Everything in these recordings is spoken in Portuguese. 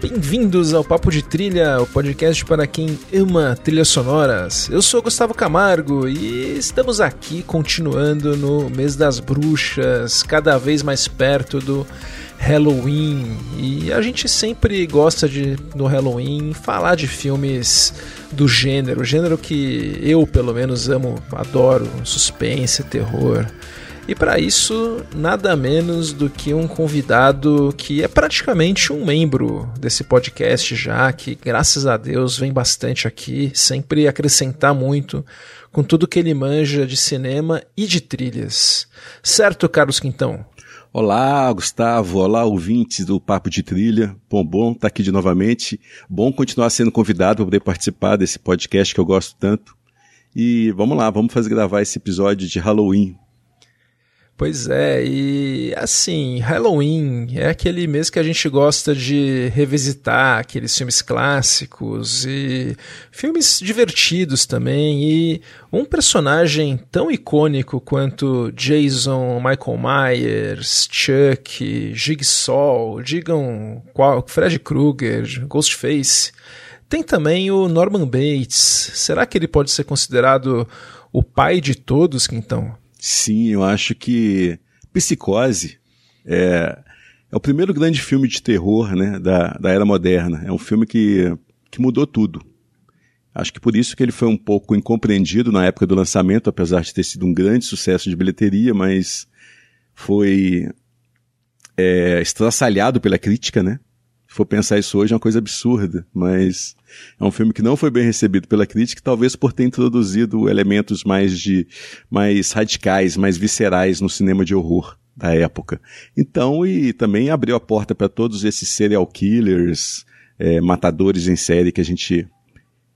Bem-vindos ao Papo de Trilha, o podcast para quem ama trilhas sonoras. Eu sou Gustavo Camargo e estamos aqui continuando no mês das bruxas, cada vez mais perto do Halloween. E a gente sempre gosta de, no Halloween, falar de filmes do gênero, gênero que eu, pelo menos, amo, adoro: suspense, terror. E para isso, nada menos do que um convidado que é praticamente um membro desse podcast já, que graças a Deus vem bastante aqui, sempre acrescentar muito com tudo que ele manja de cinema e de trilhas. Certo, Carlos Quintão? Olá, Gustavo. Olá, ouvintes do Papo de Trilha. Bom, bom estar tá aqui de novamente. Bom continuar sendo convidado para poder participar desse podcast que eu gosto tanto. E vamos lá, vamos fazer gravar esse episódio de Halloween Pois é, e assim, Halloween é aquele mês que a gente gosta de revisitar aqueles filmes clássicos e filmes divertidos também. E um personagem tão icônico quanto Jason, Michael Myers, Chuck, Jigsaw, digam qual, Fred Krueger, Ghostface. Tem também o Norman Bates. Será que ele pode ser considerado o pai de todos, Quintão? Sim, eu acho que Psicose é, é o primeiro grande filme de terror né, da, da era moderna. É um filme que, que mudou tudo. Acho que por isso que ele foi um pouco incompreendido na época do lançamento, apesar de ter sido um grande sucesso de bilheteria, mas foi é, estraçalhado pela crítica, né? Se for pensar isso hoje é uma coisa absurda, mas é um filme que não foi bem recebido pela crítica, talvez por ter introduzido elementos mais de mais radicais, mais viscerais no cinema de horror da época. Então, e também abriu a porta para todos esses serial killers, é, matadores em série que a gente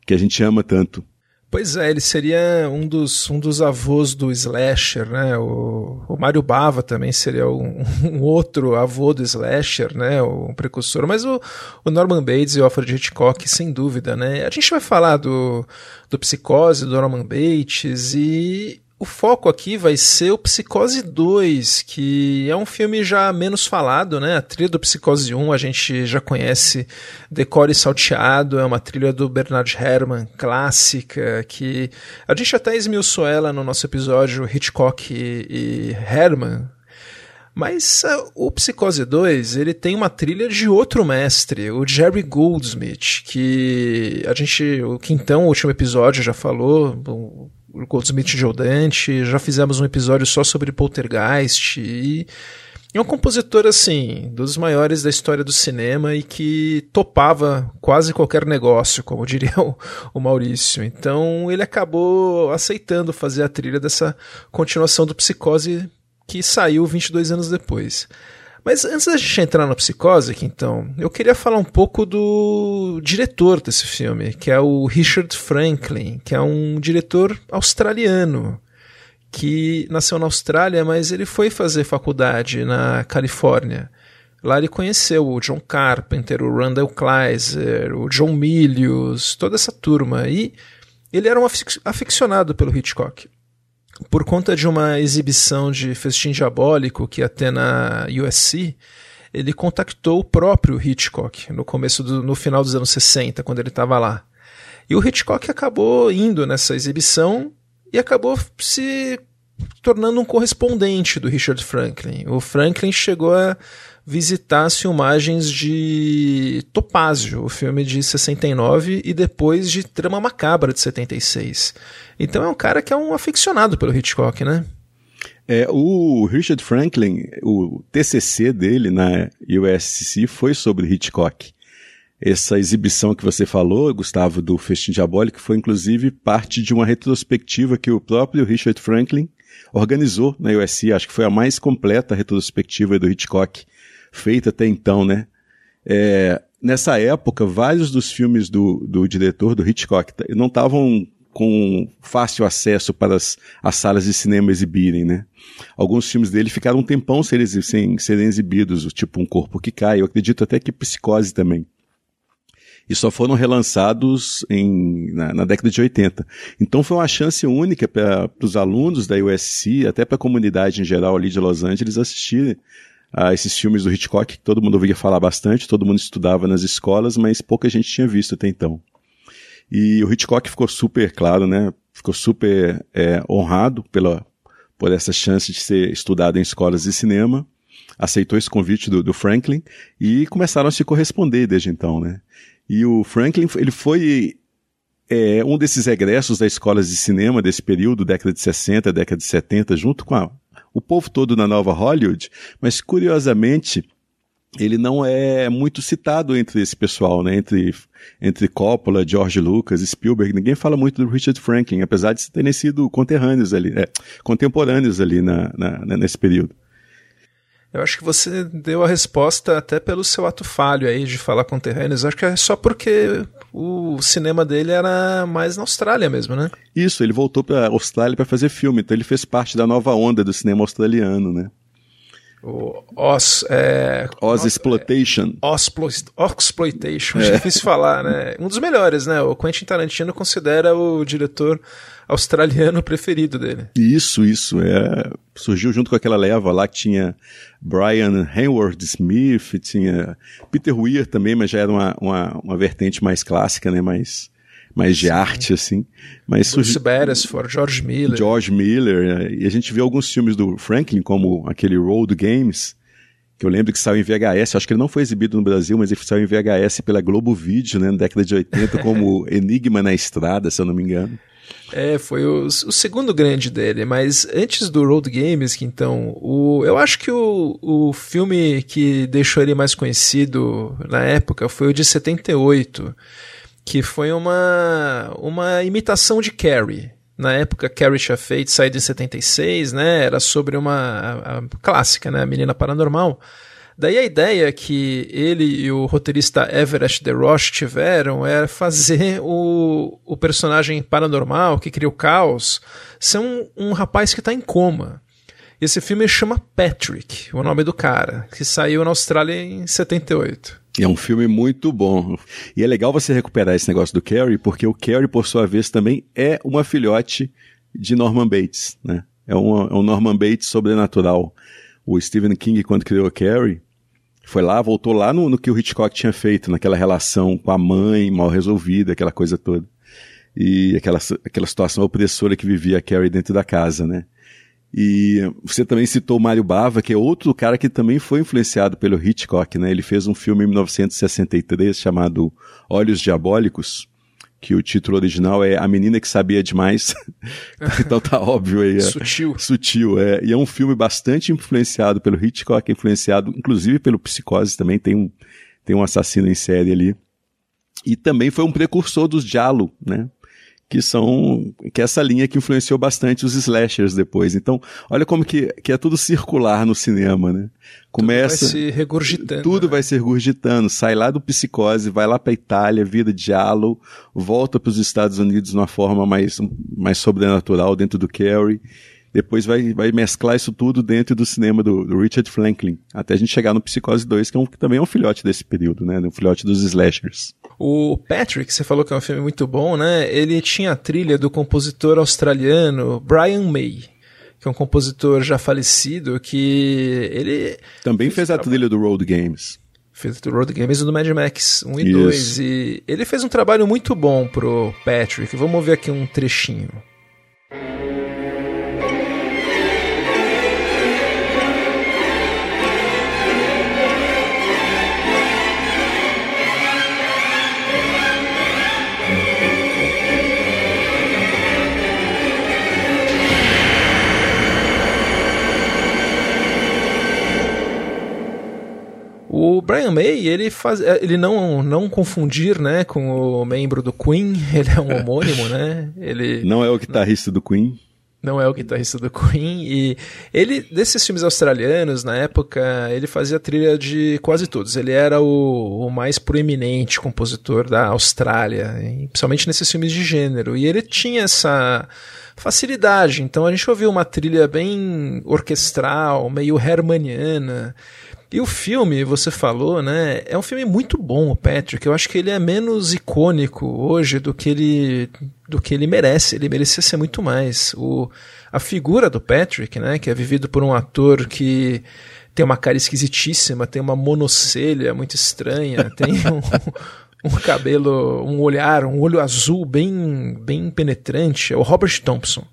que a gente ama tanto. Pois é, ele seria um dos, um dos avós do slasher, né? O, o Mário Bava também seria um, um, outro avô do slasher, né? Um precursor. Mas o, o Norman Bates e o Alfred Hitchcock, sem dúvida, né? A gente vai falar do, do Psicose, do Norman Bates e o foco aqui vai ser o Psicose 2, que é um filme já menos falado, né? A trilha do Psicose 1 a gente já conhece Decore Salteado, é uma trilha do Bernard Herrmann, clássica, que a gente até esmiuçou ela no nosso episódio Hitchcock e, e Herrmann, mas uh, o Psicose 2, ele tem uma trilha de outro mestre, o Jerry Goldsmith, que a gente, o Quintão, o último episódio já falou, Goldsmith Joe Dante, já fizemos um episódio só sobre Poltergeist e é um compositor assim, dos maiores da história do cinema e que topava quase qualquer negócio, como diria o, o Maurício. Então ele acabou aceitando fazer a trilha dessa continuação do Psicose que saiu 22 anos depois. Mas antes da gente entrar na psicose aqui, então, eu queria falar um pouco do diretor desse filme, que é o Richard Franklin, que é um diretor australiano que nasceu na Austrália, mas ele foi fazer faculdade na Califórnia. Lá ele conheceu o John Carpenter, o Randall Kleiser, o John Milius, toda essa turma. E ele era um aficionado pelo Hitchcock por conta de uma exibição de Festim Diabólico que ia ter na USC, ele contactou o próprio Hitchcock no começo do, no final dos anos 60, quando ele estava lá. E o Hitchcock acabou indo nessa exibição e acabou se tornando um correspondente do Richard Franklin. O Franklin chegou a visitar as filmagens de Topázio, o filme de 69, e depois de Trama Macabra de 76. Então é um cara que é um aficionado pelo Hitchcock, né? É, o Richard Franklin, o TCC dele na USC foi sobre Hitchcock. Essa exibição que você falou, Gustavo, do Festim Diabólico, foi inclusive parte de uma retrospectiva que o próprio Richard Franklin organizou na USC. Acho que foi a mais completa retrospectiva do Hitchcock feita até então, né? É, nessa época, vários dos filmes do, do diretor, do Hitchcock, não estavam com fácil acesso para as, as, salas de cinema exibirem, né? Alguns filmes dele ficaram um tempão sem, sem serem exibidos, tipo Um Corpo que Cai, eu acredito até que Psicose também. e só foram relançados em, na, na década de 80. Então foi uma chance única para os alunos da USC, até para a comunidade em geral ali de Los Angeles, assistirem a esses filmes do Hitchcock, que todo mundo ouvia falar bastante, todo mundo estudava nas escolas, mas pouca gente tinha visto até então. E o Hitchcock ficou super claro, né? Ficou super é, honrado pela, por essa chance de ser estudado em escolas de cinema aceitou esse convite do, do, Franklin e começaram a se corresponder desde então, né? E o Franklin, ele foi é, um desses egressos das escolas de cinema desse período, década de 60, década de 70, junto com a, o povo todo na nova Hollywood, mas curiosamente, ele não é muito citado entre esse pessoal, né? Entre, entre Coppola, George Lucas, Spielberg. Ninguém fala muito do Richard Franklin, apesar de terem sido conterrâneos ali, é, contemporâneos ali na, na, nesse período. Eu acho que você deu a resposta até pelo seu ato falho aí de falar conterrâneos. Acho que é só porque o cinema dele era mais na Austrália mesmo, né? Isso, ele voltou para Austrália para fazer filme, então ele fez parte da nova onda do cinema australiano, né? O Os, é, Os Exploitation. É, Exploitation, é. difícil falar, né? Um dos melhores, né? O Quentin Tarantino considera o diretor australiano preferido dele. Isso, isso. É, surgiu junto com aquela leva lá que tinha Brian Hayward Smith, tinha Peter Weir também, mas já era uma, uma, uma vertente mais clássica, né? Mais, mais de Sim. arte, assim. Mas Bruce surgiu... Beresford, George Miller. George Miller. É, e a gente vê alguns filmes do Franklin, como aquele Road Games, que eu lembro que saiu em VHS, acho que ele não foi exibido no Brasil, mas ele saiu em VHS pela Globo Video, né, na década de 80, como Enigma na Estrada, se eu não me engano. É, foi o, o, segundo grande dele, mas antes do Road Games, que então, o, eu acho que o, o filme que deixou ele mais conhecido na época foi o de 78, que foi uma, uma imitação de Carrie. Na época, Carrie feito, saído em 76, né? Era sobre uma a, a clássica, né? A menina paranormal. Daí a ideia que ele e o roteirista Everett de Roche tiveram era fazer o, o personagem paranormal que cria o caos ser um, um rapaz que está em coma. Esse filme chama Patrick, o nome do cara, que saiu na Austrália em 78. É um filme muito bom. E é legal você recuperar esse negócio do Carrie, porque o Carrie, por sua vez, também é uma filhote de Norman Bates, né? É um, é um Norman Bates sobrenatural o Stephen King, quando criou Carrie, foi lá, voltou lá no, no, que o Hitchcock tinha feito, naquela relação com a mãe mal resolvida, aquela coisa toda. E aquela, aquela situação opressora que vivia a Carrie dentro da casa, né? E você também citou o Mário Bava, que é outro cara que também foi influenciado pelo Hitchcock, né? Ele fez um filme em 1963 chamado Olhos Diabólicos, que o título original é A Menina que Sabia Demais. então tá óbvio aí. É, sutil. Sutil, é. E é um filme bastante influenciado pelo Hitchcock, influenciado inclusive pelo Psicose também, tem um, tem um assassino em série ali. E também foi um precursor dos Giallo, né? Que são que é essa linha que influenciou bastante os slashers depois. Então, olha como que, que é tudo circular no cinema, né? Começa tudo vai se regurgitando. Tudo né? vai se regurgitando, sai lá do psicose, vai lá para Itália, vira diálogo, volta para os Estados Unidos de uma forma mais mais sobrenatural dentro do Carrie depois vai, vai mesclar isso tudo dentro do cinema do, do, Richard Franklin, até a gente chegar no Psicose 2, que, é um, que também é um filhote desse período, né? Um filhote dos slashers. O Patrick, você falou que é um filme muito bom, né? Ele tinha a trilha do compositor australiano Brian May, que é um compositor já falecido, que ele... Também fez a trilha do Road Games. Fez do Road Games e do Mad Max 1 e 2. E ele fez um trabalho muito bom pro Patrick. Vamos ver aqui um trechinho. O Brian May, ele faz, é, ele não não confundir, né, com o membro do Queen, ele é um homônimo, né? Ele Não é o guitarrista do Queen. Não é o guitarrista do Queen e ele desses filmes australianos na época, ele fazia trilha de quase todos. Ele era o, o mais proeminente compositor da Austrália, principalmente nesses filmes de gênero. E ele tinha essa facilidade. Então a gente ouviu uma trilha bem orquestral, meio hermaniana E o filme, você falou, né? É um filme muito bom, o Patrick. Eu acho que ele é menos icônico hoje do que ele do que ele merece. Ele merecia ser muito mais. O, a figura do Patrick, né? Que é vivido por um ator que tem uma cara esquisitíssima, tem uma monocelha muito estranha, tem um, um cabelo, um olhar, um olho azul bem, bem penetrante. É o Robert Thompson.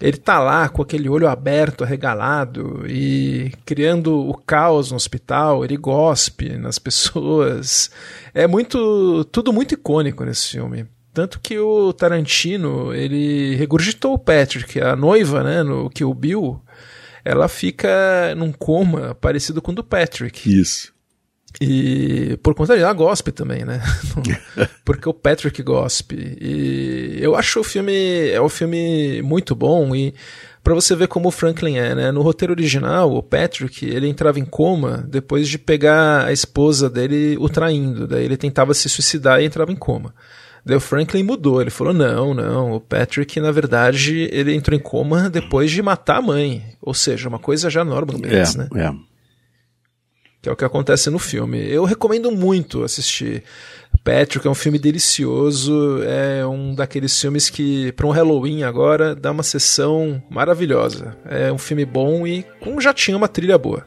Ele tá lá com aquele olho aberto, arregalado e criando o caos no hospital, ele gospe nas pessoas. É muito, tudo muito icônico nesse filme. Tanto que o Tarantino, ele regurgitou o Patrick, a noiva, né, no o Bill, ela fica num coma parecido com o do Patrick. Isso. E por conta da Gospe também, né? Porque o Patrick Gospe. E eu acho o filme é um filme muito bom e para você ver como o Franklin é, né? No roteiro original, o Patrick, ele entrava em coma depois de pegar a esposa dele o traindo. Daí ele tentava se suicidar e entrava em coma. Daí o Franklin mudou, ele falou: não, não, o Patrick, na verdade, ele entrou em coma depois de matar a mãe. Ou seja, uma coisa já normalmente, é, né? É. Que é o que acontece no filme. Eu recomendo muito assistir. Patrick é um filme delicioso, é um daqueles filmes que, para um Halloween agora, dá uma sessão maravilhosa. É um filme bom e com já tinha uma trilha boa.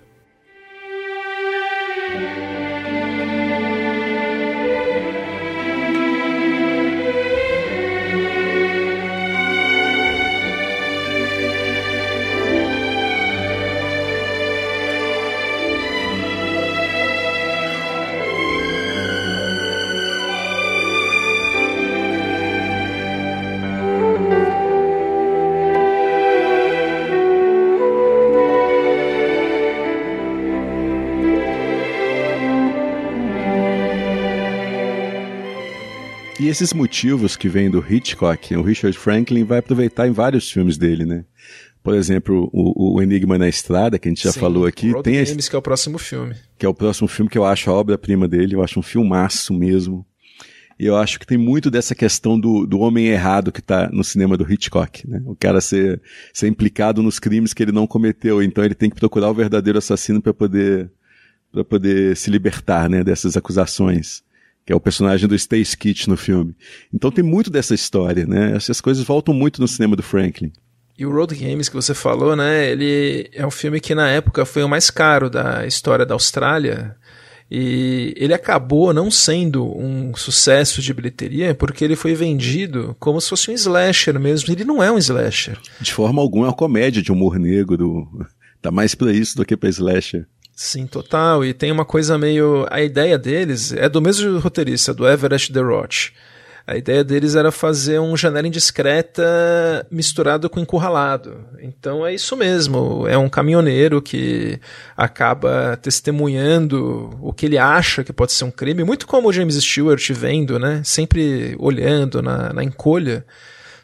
Esses motivos que vêm do Hitchcock, o Richard Franklin vai aproveitar em vários filmes dele, né? Por exemplo, o, o Enigma na Estrada, que a gente já Sim, falou aqui. Road tem Games, que é o próximo filme. Que é o próximo filme que eu acho a obra-prima dele, eu acho um filmaço mesmo. E eu acho que tem muito dessa questão do, do homem errado que está no cinema do Hitchcock, né? O cara ser, ser implicado nos crimes que ele não cometeu, então ele tem que procurar o verdadeiro assassino para poder para poder se libertar, né, dessas acusações que é o personagem do Stacy Kitch no filme. Então tem muito dessa história, né? Essas coisas voltam muito no cinema do Franklin. E o Road Games que você falou, né? Ele é um filme que na época foi o mais caro da história da Austrália. E ele acabou não sendo um sucesso de bilheteria porque ele foi vendido como se fosse um slasher mesmo. Ele não é um slasher. De forma alguma é uma comédia de humor negro. Tá mais pra isso do que pra slasher. Sim, total. E tem uma coisa meio. A ideia deles é do mesmo roteirista, do Everett The Roth. A ideia deles era fazer um janela indiscreta misturado com encurralado. Então é isso mesmo. É um caminhoneiro que acaba testemunhando o que ele acha que pode ser um crime, muito como o James Stewart vendo, né? Sempre olhando na, na encolha.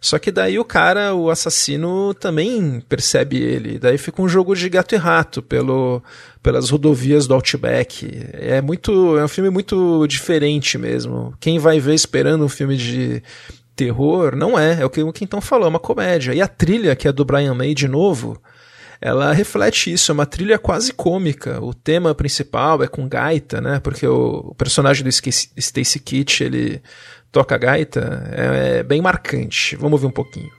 Só que daí o cara, o assassino, também percebe ele. Daí fica um jogo de gato e rato pelo, pelas rodovias do Outback. É muito, é um filme muito diferente mesmo. Quem vai ver esperando um filme de terror, não é. É o que o Quintão falou, é uma comédia. E a trilha, que é do Brian May de novo, ela reflete isso, é uma trilha quase cômica. O tema principal é com gaita, né? Porque o, personagem do Stacy Kitch, ele toca gaita, é, é bem marcante. Vamos ouvir um pouquinho.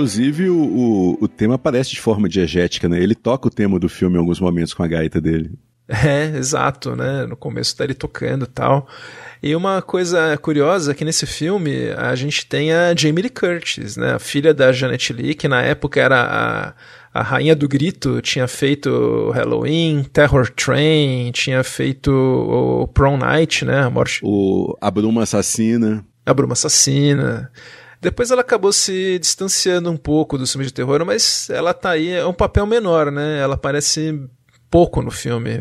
Inclusive, o, o, o, tema aparece de forma diegética, né? Ele toca o tema do filme em alguns momentos com a gaita dele. É, exato, né? No começo tá ele tocando e tal. E uma coisa curiosa é que nesse filme a gente tem a Jamie Lee Curtis, né? A filha da Janet Lee, que na época era a a Rainha do Grito tinha feito Halloween, Terror Train, tinha feito o Prom Night, né? A morte. O A Bruma Assassina. A Bruma Assassina. Depois ela acabou se distanciando um pouco do filme de terror, mas ela tá aí, é um papel menor, né? Ela aparece pouco no filme.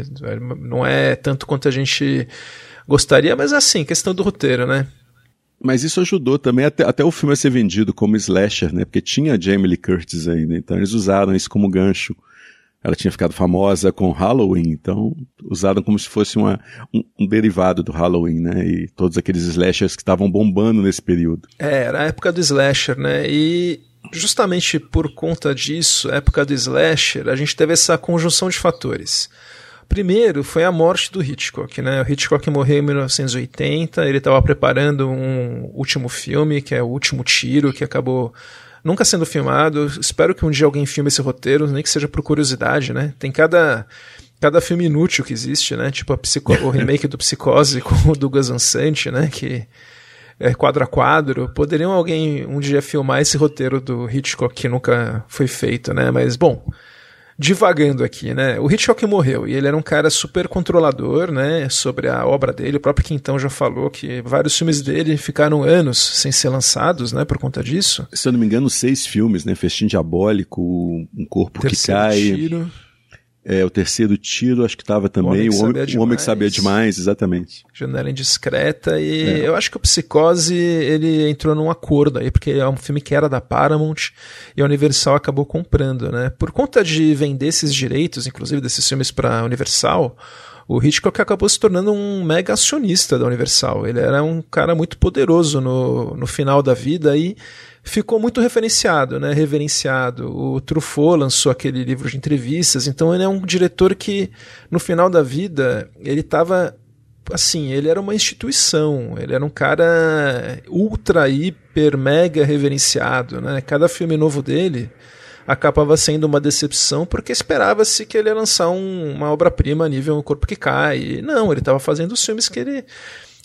Não é tanto quanto a gente gostaria, mas é assim, questão do roteiro, né? Mas isso ajudou também até, até o filme a ser vendido como slasher, né? Porque tinha Jamie Lee Curtis ainda, então eles usaram isso como gancho. Ela tinha ficado famosa com Halloween, então usaram como se fosse uma, um, um derivado do Halloween, né? E todos aqueles slashers que estavam bombando nesse período. É, era a época do slasher, né? E justamente por conta disso, época do slasher, a gente teve essa conjunção de fatores. Primeiro foi a morte do Hitchcock, né? O Hitchcock morreu em 1980, ele estava preparando um último filme, que é O Último Tiro, que acabou nunca sendo filmado. Espero que um dia alguém filme esse roteiro, nem que seja por curiosidade, né? Tem cada cada filme inútil que existe, né? Tipo psico... o remake do Psicose com o Douglas Ansante, né? Que é quadro a quadro. Poderiam alguém um dia filmar esse roteiro do Hitchcock que nunca foi feito, né? Mas bom, divagando aqui, né? O Hitchcock morreu e ele era um cara super controlador, né? Sobre a obra dele. O próprio Quintão já falou que vários filmes dele ficaram anos sem ser lançados, né? Por conta disso. Se eu não me engano, seis filmes, né? Festim Diabólico, Um Corpo Terceiro que Cai. Tiro. É, o terceiro tiro, acho que estava também. O Homem, o homem, o homem que Sabia Demais, exatamente. Janela Indiscreta. E é. eu acho que o Psicose, ele entrou num acordo aí, porque é um filme que era da Paramount e a Universal acabou comprando, né? Por conta de vender esses direitos, inclusive desses filmes para Universal, o Hitchcock acabou se tornando um mega acionista da Universal. Ele era um cara muito poderoso no, no final da vida e ficou muito referenciado, né, reverenciado. O Truffaut lançou aquele livro de entrevistas, então ele é um diretor que no final da vida ele estava assim, ele era uma instituição, ele era um cara ultra, hiper, mega reverenciado, né? Cada filme novo dele acabava sendo uma decepção porque esperava-se que ele ia lançar um, uma obra-prima a nível Corpo que Cai. E não, ele estava fazendo os filmes que ele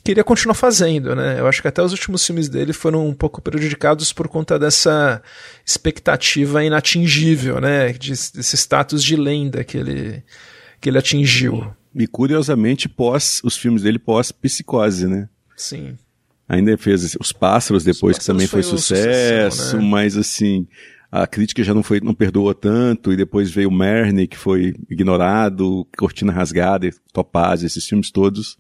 queria continuar fazendo, né? Eu acho que até os últimos filmes dele foram um pouco prejudicados por conta dessa expectativa inatingível, né? Desse status de lenda que ele, que ele atingiu. E curiosamente, pós os filmes dele pós Psicose, né? Sim. Ainda fez Os Pássaros depois, Os Pássaros que também foi, foi sucesso, sucesso né? mas assim, a crítica já não foi, não perdoou tanto, e depois veio Merne, que foi ignorado, Cortina Rasgada, Topaz, esses filmes todos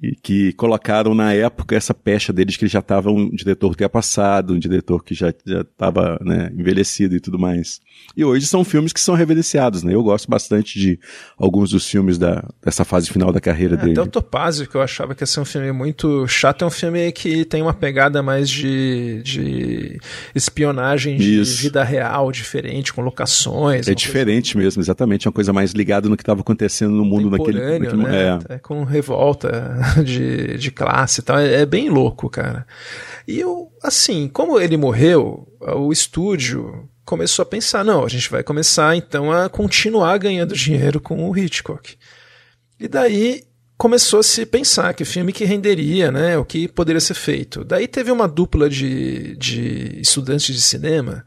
e que colocaram na época essa pecha deles que ele já estava um diretor que passado, um diretor que já estava né, envelhecido e tudo mais. E hoje são filmes que são reverenciados, né? Eu gosto bastante de alguns dos filmes da, dessa fase final da carreira é, dele. Até o Topázio, que eu achava que ia ser um filme muito chato, é um filme que tem uma pegada mais de, de espionagem de Isso. vida real, diferente, com locações. É diferente coisa... mesmo, exatamente. Uma coisa mais ligada no que estava acontecendo no mundo naquele, naquele né? é. é. com revolta de, de classe e tal. É, é bem louco, cara. E eu, assim, como ele morreu, o estúdio começou a pensar, não, a gente vai começar então a continuar ganhando dinheiro com o Hitchcock. E daí começou a se pensar que filme que renderia, né, o que poderia ser feito. Daí teve uma dupla de, de estudantes de cinema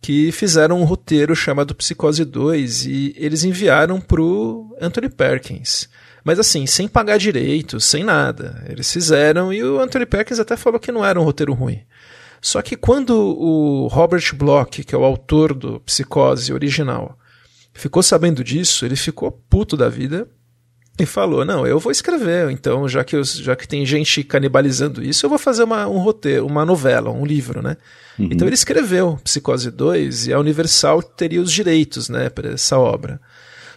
que fizeram um roteiro chamado Psicose 2 e eles enviaram pro Anthony Perkins. Mas assim, sem pagar direito, sem nada. Eles fizeram e o Anthony Perkins até falou que não era um roteiro ruim. Só que quando o Robert Bloch, que é o autor do Psicose original, ficou sabendo disso, ele ficou puto da vida e falou: Não, eu vou escrever, então, já que, eu, já que tem gente canibalizando isso, eu vou fazer uma, um roteiro, uma novela, um livro, né? Uhum. Então ele escreveu Psicose 2 e a Universal teria os direitos, né, para essa obra.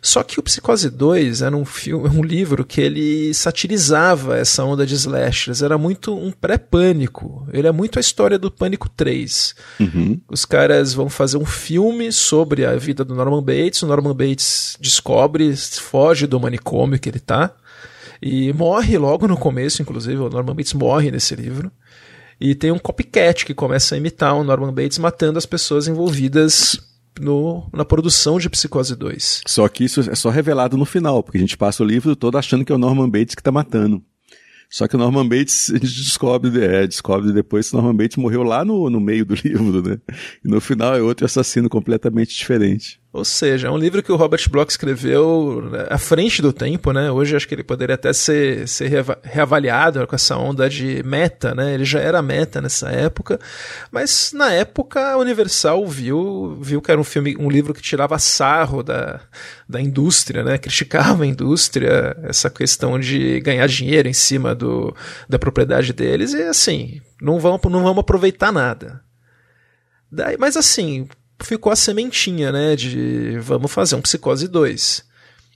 Só que o Psicose 2 era um, filme, um livro que ele satirizava essa onda de slashers. Era muito um pré-pânico. Ele é muito a história do Pânico 3. Uhum. Os caras vão fazer um filme sobre a vida do Norman Bates. O Norman Bates descobre, foge do manicômio que ele tá. E morre logo no começo, inclusive. O Norman Bates morre nesse livro. E tem um copycat que começa a imitar o Norman Bates matando as pessoas envolvidas no, na produção de Psicose 2. Só que isso é só revelado no final, porque a gente passa o livro todo achando que é o Norman Bates que está matando. Só que o Norman Bates, a gente descobre, é, descobre depois que o Norman Bates morreu lá no, no meio do livro, né? E no final é outro assassino completamente diferente. Ou seja, é um livro que o Robert Bloch escreveu né, à frente do tempo, né? Hoje acho que ele poderia até ser, ser reavaliado com essa onda de meta, né? Ele já era meta nessa época, mas na época a Universal viu, viu que era um filme, um livro que tirava sarro da, da indústria, né? Criticava a indústria, essa questão de ganhar dinheiro em cima do, da propriedade deles e assim, não vamos, não vamos aproveitar nada. Daí, mas assim, ficou a sementinha, né, de vamos fazer um Psicose 2.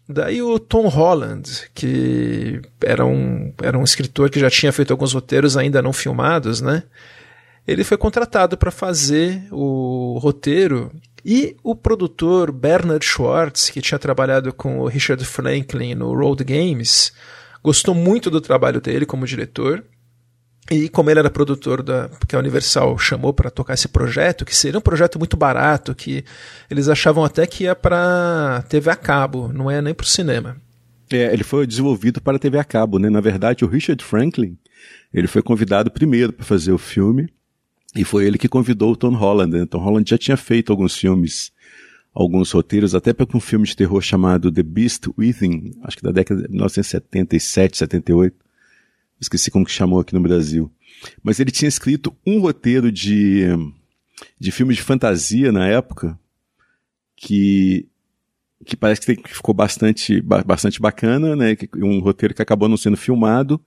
Daí o Tom Holland, que era um, era um escritor que já tinha feito alguns roteiros ainda não filmados, né? Ele foi contratado para fazer o roteiro e o produtor Bernard Schwartz, que tinha trabalhado com o Richard Franklin no Road Games, gostou muito do trabalho dele como diretor e como ele era produtor da que a Universal chamou para tocar esse projeto, que seria um projeto muito barato, que eles achavam até que ia para TV a cabo, não é nem para o cinema. É, ele foi desenvolvido para TV a cabo, né? Na verdade, o Richard Franklin, ele foi convidado primeiro para fazer o filme e foi ele que convidou o Tom Holland. Né? Tom Holland já tinha feito alguns filmes, alguns roteiros, até para um filme de terror chamado The Beast Within, acho que da década de 1977, 78 esqueci como que chamou aqui no Brasil. Mas ele tinha escrito um roteiro de, de filme de fantasia na época que, que parece que ficou bastante, bastante bacana, né? Um roteiro que acabou não sendo filmado.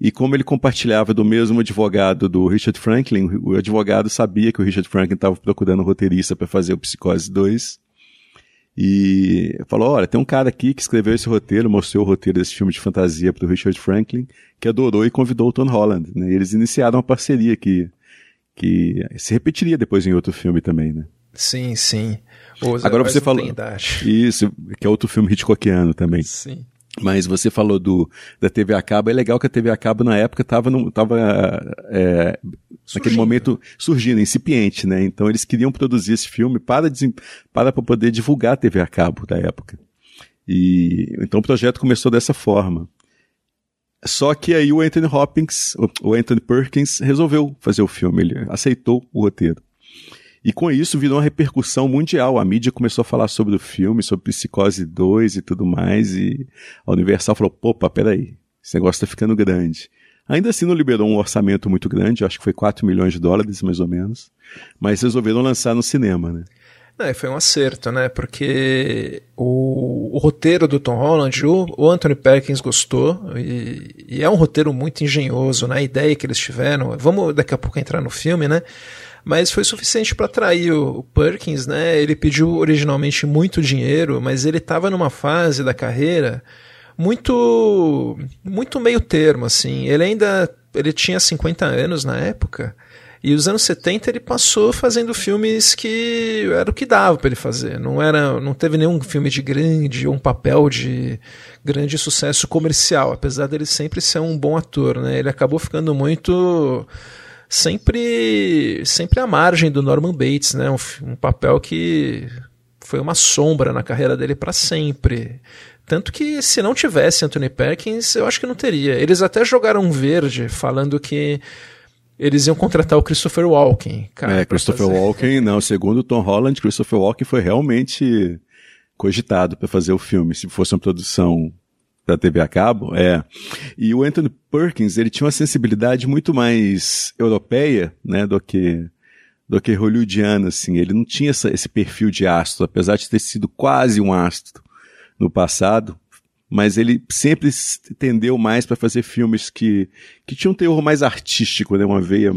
E como ele compartilhava do mesmo advogado do Richard Franklin, o advogado sabia que o Richard Franklin estava procurando um roteirista para fazer o Psicose 2 e falou: olha, tem um cara aqui que escreveu esse roteiro, mostrou o roteiro desse filme de fantasia para o Richard Franklin, que adorou e convidou o Tom Holland. Né? E eles iniciaram uma parceria que, que se repetiria depois em outro filme também, né? Sim, sim. Agora você falou. Isso, que é outro filme Hitchcockiano também. Sim. Mas você falou do, da TV a cabo, é legal que a TV a cabo na época estava tava, é, naquele momento surgindo, incipiente, né? Então eles queriam produzir esse filme para, para poder divulgar a TV a cabo da época. E então o projeto começou dessa forma. Só que aí o Anthony Hopkins, o Anthony Perkins resolveu fazer o filme, ele aceitou o roteiro. E com isso virou uma repercussão mundial. A mídia começou a falar sobre o filme, sobre Psicose 2 e tudo mais, e a Universal falou, opa, peraí, esse negócio tá ficando grande. Ainda assim não liberou um orçamento muito grande, acho que foi 4 milhões de dólares, mais ou menos, mas resolveram lançar no cinema, né? É, foi um acerto, né? Porque o, o roteiro do Tom Holland, o, o Anthony Perkins gostou, e, e, é um roteiro muito engenhoso, né? A ideia que eles tiveram. Vamos daqui a pouco entrar no filme, né? Mas foi suficiente para atrair o Perkins, né? Ele pediu originalmente muito dinheiro, mas ele estava numa fase da carreira muito muito meio termo assim. Ele ainda ele tinha 50 anos na época. E os anos 70 ele passou fazendo filmes que era o que dava para ele fazer. Não era, não teve nenhum filme de grande ou um papel de grande sucesso comercial, apesar dele sempre ser um bom ator, né? Ele acabou ficando muito sempre sempre à margem do Norman Bates, né? Um, um papel que foi uma sombra na carreira dele para sempre. Tanto que se não tivesse Anthony Perkins, eu acho que não teria. Eles até jogaram verde, falando que eles iam contratar o Christopher Walken. Cara, é, Christopher fazer. Walken, não. Segundo Tom Holland, Christopher Walken foi realmente cogitado para fazer o filme. Se fosse uma produção da TV a cabo, é. E o Anthony Perkins, ele tinha uma sensibilidade muito mais europeia, né, do que do que hollywoodiana, assim. Ele não tinha essa, esse perfil de astro, apesar de ter sido quase um astro no passado, mas ele sempre tendeu mais para fazer filmes que, que tinham um teor mais artístico, né, uma veia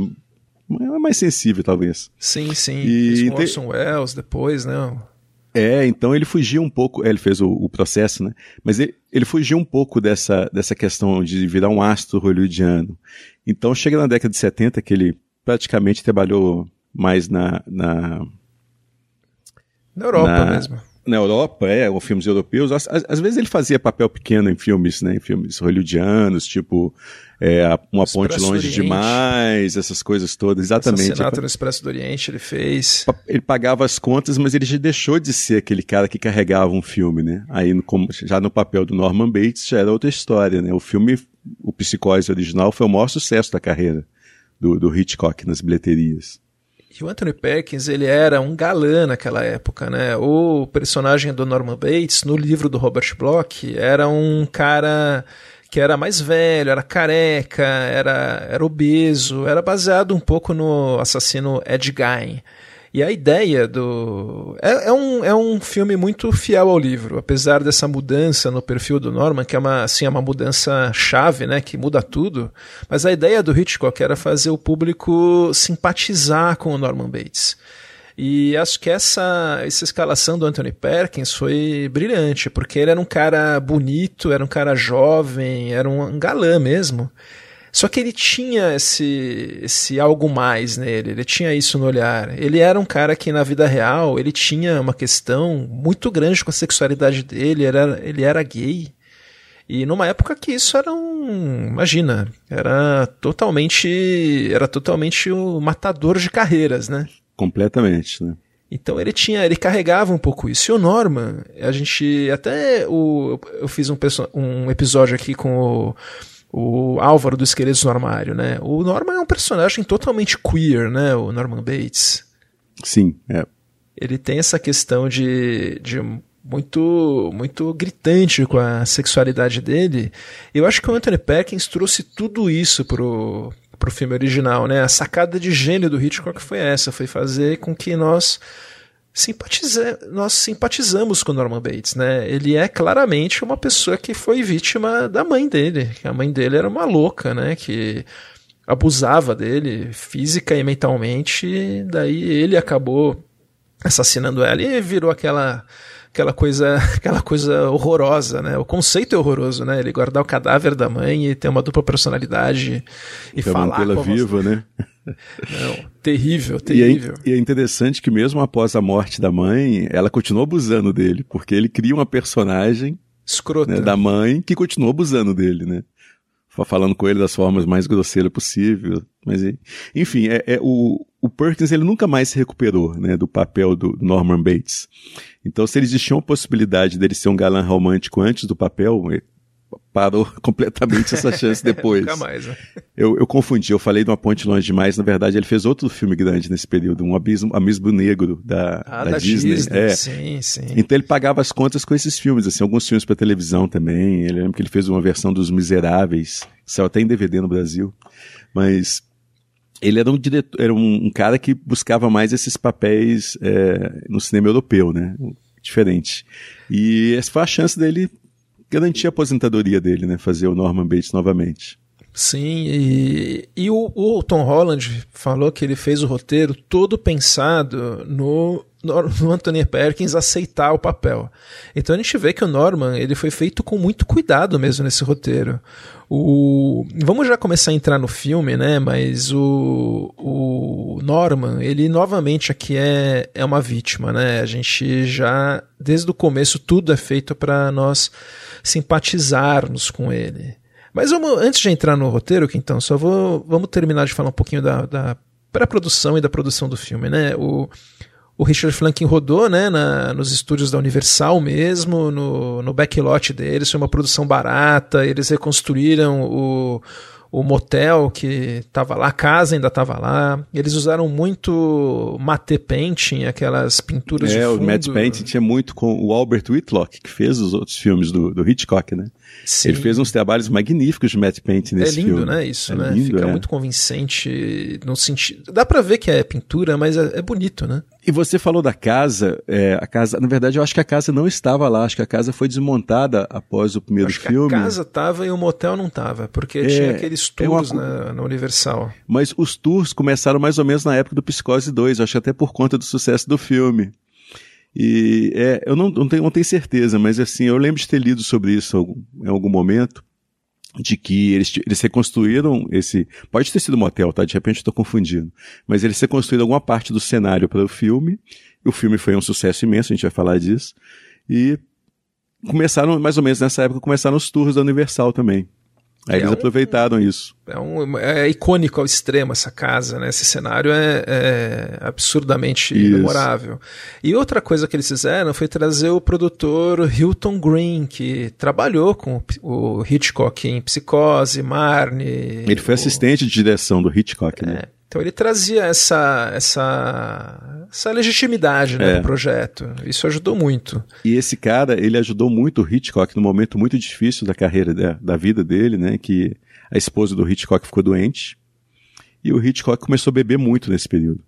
mais sensível, talvez. Sim, sim. E Orson Welles depois, né? É, então ele fugia um pouco, é, ele fez o, o processo, né? Mas ele, ele fugiu um pouco dessa, dessa questão de virar um astro hollywoodiano. Então chega na década de 70 que ele praticamente trabalhou mais na. Na, na Europa na, mesmo na Europa, é, ou filmes europeus, às, às, vezes ele fazia papel pequeno em filmes, né, em filmes hollywoodianos, tipo é, Uma Ponte Longe Demais, essas coisas todas, exatamente. Assassinato no Expresso do Oriente ele fez. Ele pagava as contas, mas ele já deixou de ser aquele cara que carregava um filme, né, aí no, já no papel do Norman Bates já era outra história, né, o filme o Psicose original foi o maior sucesso da carreira do, do Hitchcock nas bilheterias. E o Anthony Perkins, ele era um galã naquela época, né? O personagem do Norman Bates, no livro do Robert Bloch, era um cara que era mais velho, era careca, era, era obeso, era baseado um pouco no assassino Ed Gein. E a ideia do. É, é, um, é um filme muito fiel ao livro, apesar dessa mudança no perfil do Norman, que é uma, assim, é uma mudança chave, né, que muda tudo. Mas a ideia do Hitchcock era fazer o público simpatizar com o Norman Bates. E acho que essa, essa escalação do Anthony Perkins foi brilhante, porque ele era um cara bonito, era um cara jovem, era um galã mesmo. Só que ele tinha esse, esse algo mais nele, ele tinha isso no olhar. Ele era um cara que na vida real, ele tinha uma questão muito grande com a sexualidade dele, ele era, ele era gay. E numa época que isso era um, imagina, era totalmente, era totalmente o um matador de carreiras, né? Completamente, né? Então ele tinha, ele carregava um pouco isso. E o Norman, a gente até o, eu fiz um, um episódio aqui com o o Álvaro do Esqueletos no Armário, né? O Norman é um personagem totalmente queer, né? O Norman Bates. Sim, é. Ele tem essa questão de, de muito muito gritante com a sexualidade dele. Eu acho que o Anthony Perkins trouxe tudo isso pro, pro filme original, né? A sacada de gênio do Hitchcock foi essa, foi fazer com que nós simpatiza nós simpatizamos com Norman Bates, né? Ele é claramente uma pessoa que foi vítima da mãe dele. A mãe dele era uma louca, né? Que abusava dele física e mentalmente. daí ele acabou assassinando ela e virou aquela aquela coisa aquela coisa horrorosa, né? O conceito é horroroso, né? Ele guardar o cadáver da mãe e ter uma dupla personalidade e pra falar mantê-la viva, né? Não, terrível, terrível. E é, e é, interessante que mesmo após a morte da mãe, ela continuou abusando dele, porque ele cria uma personagem Escrota. Né, da mãe que continuou abusando dele, né? Falando com ele das formas mais grosseiras possível. Mas, enfim, é, é o, o Perkins ele nunca mais se recuperou né, do papel do Norman Bates. Então, se existia uma possibilidade dele ser um galã romântico antes do papel, parou completamente essa chance depois. Nunca mais, né? eu, eu confundi, eu falei de uma ponte longe demais, na verdade ele fez outro filme grande nesse período, um abismo, abismo negro da, ah, da, da Disney. Disney. É. Sim, sim. Então ele pagava as contas com esses filmes, assim, alguns filmes para televisão também. Ele lembra que ele fez uma versão dos Miseráveis, que saiu até em DVD no Brasil. Mas ele era um diretor, era um, um cara que buscava mais esses papéis é, no cinema europeu, né? Diferente. E essa foi a chance dele garantir a aposentadoria dele, né? Fazer o Norman Bates novamente. Sim, e, e o, o, Tom Holland falou que ele fez o roteiro todo pensado no, no Anthony Perkins aceitar o papel. Então a gente vê que o Norman ele foi feito com muito cuidado mesmo nesse roteiro. O, vamos já começar a entrar no filme, né? Mas o, o Norman, ele novamente aqui é, é uma vítima, né? A gente já, desde o começo, tudo é feito para nós simpatizarmos com ele. Mas vamos, antes de entrar no roteiro, então, só vou, vamos terminar de falar um pouquinho da, da pré-produção e da produção do filme, né? O, o Richard Flanking rodou, né, na, nos estúdios da Universal mesmo, no, no backlot deles, foi uma produção barata, eles reconstruíram o, o motel que estava lá, a casa ainda estava lá. Eles usaram muito matte painting, aquelas pinturas é, de fundo. o matte painting tinha muito com o Albert Whitlock, que fez os outros filmes do, do Hitchcock, né? Sim. Ele fez uns trabalhos magníficos de matte painting nesse filme. É lindo, filme. né? Isso, é né? Lindo, Fica é. muito convincente no sentido... Dá pra ver que é pintura, mas é, é bonito, né? E você falou da casa, é, a casa, na verdade eu acho que a casa não estava lá, acho que a casa foi desmontada após o primeiro acho filme. Que a casa tava e o motel não tava, porque É, tinha aqueles é uma tours co- na, na Universal. Mas os tours começaram mais ou menos na época do Psicose 2, acho que até por conta do sucesso do filme. E é, eu não, não, tenho, não tenho certeza, mas assim, eu lembro de ter lido sobre isso em algum momento, de que eles, eles reconstruíram esse. Pode ter sido um motel, tá? De repente estou confundindo. Mas eles reconstruíram alguma parte do cenário para o filme. O filme foi um sucesso imenso, a gente vai falar disso. E começaram, mais ou menos nessa época, começaram os tours da Universal também. Aí eles é um, aproveitaram isso. É, um, é icônico ao extremo essa casa, né? Esse cenário é, é absurdamente isso. memorável. E outra coisa que eles fizeram foi trazer o produtor Hilton Green, que trabalhou com o Hitchcock em Psicose, Marne. Ele foi o... assistente de direção do Hitchcock, né? É. Então ele trazia essa, essa, essa legitimidade né, é. do projeto. Isso ajudou muito. E esse cara, ele ajudou muito o Hitchcock num momento muito difícil da carreira, da, da vida dele, né? Que a esposa do Hitchcock ficou doente. E o Hitchcock começou a beber muito nesse período.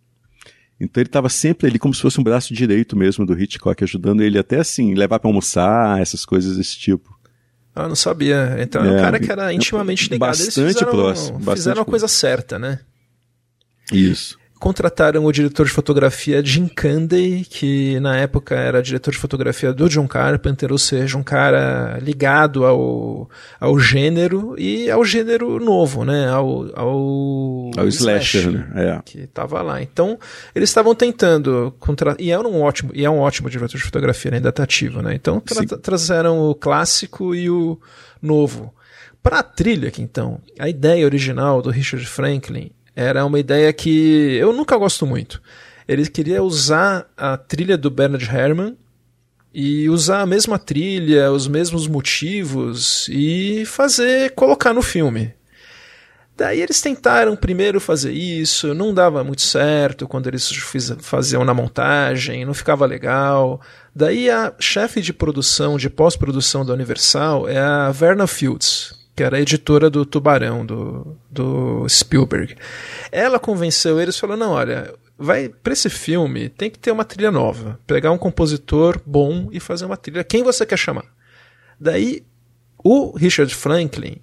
Então ele estava sempre ali como se fosse um braço direito mesmo do Hitchcock, ajudando ele até assim, levar para almoçar, essas coisas desse tipo. Ah, não sabia. Então é um cara que era intimamente ligado. Bastante eles fizeram, próximo. Bastante fizeram a coisa certa, né? Isso. Contrataram o diretor de fotografia Jim Candy, que na época era diretor de fotografia do John Carpenter, ou seja, um cara ligado ao, ao gênero e ao gênero novo, né? Ao, ao, ao slasher, slasher né? é. que estava lá. Então, eles estavam tentando contra... e é um ótimo, e é um ótimo diretor de fotografia, né? ainda tá ativo, né? Então, tra trouxeram o clássico e o novo. Para a trilha aqui, então, a ideia original do Richard Franklin era uma ideia que eu nunca gosto muito. Ele queria usar a trilha do Bernard Herrmann e usar a mesma trilha, os mesmos motivos e fazer, colocar no filme. Daí eles tentaram primeiro fazer isso, não dava muito certo quando eles faziam na montagem, não ficava legal. Daí a chefe de produção, de pós-produção da Universal é a Verna Fields, que era a editora do Tubarão, do, do Spielberg. Ela convenceu eles, falou, não, olha, vai para esse filme tem que ter uma trilha nova, pegar um compositor bom e fazer uma trilha. Quem você quer chamar? Daí o Richard Franklin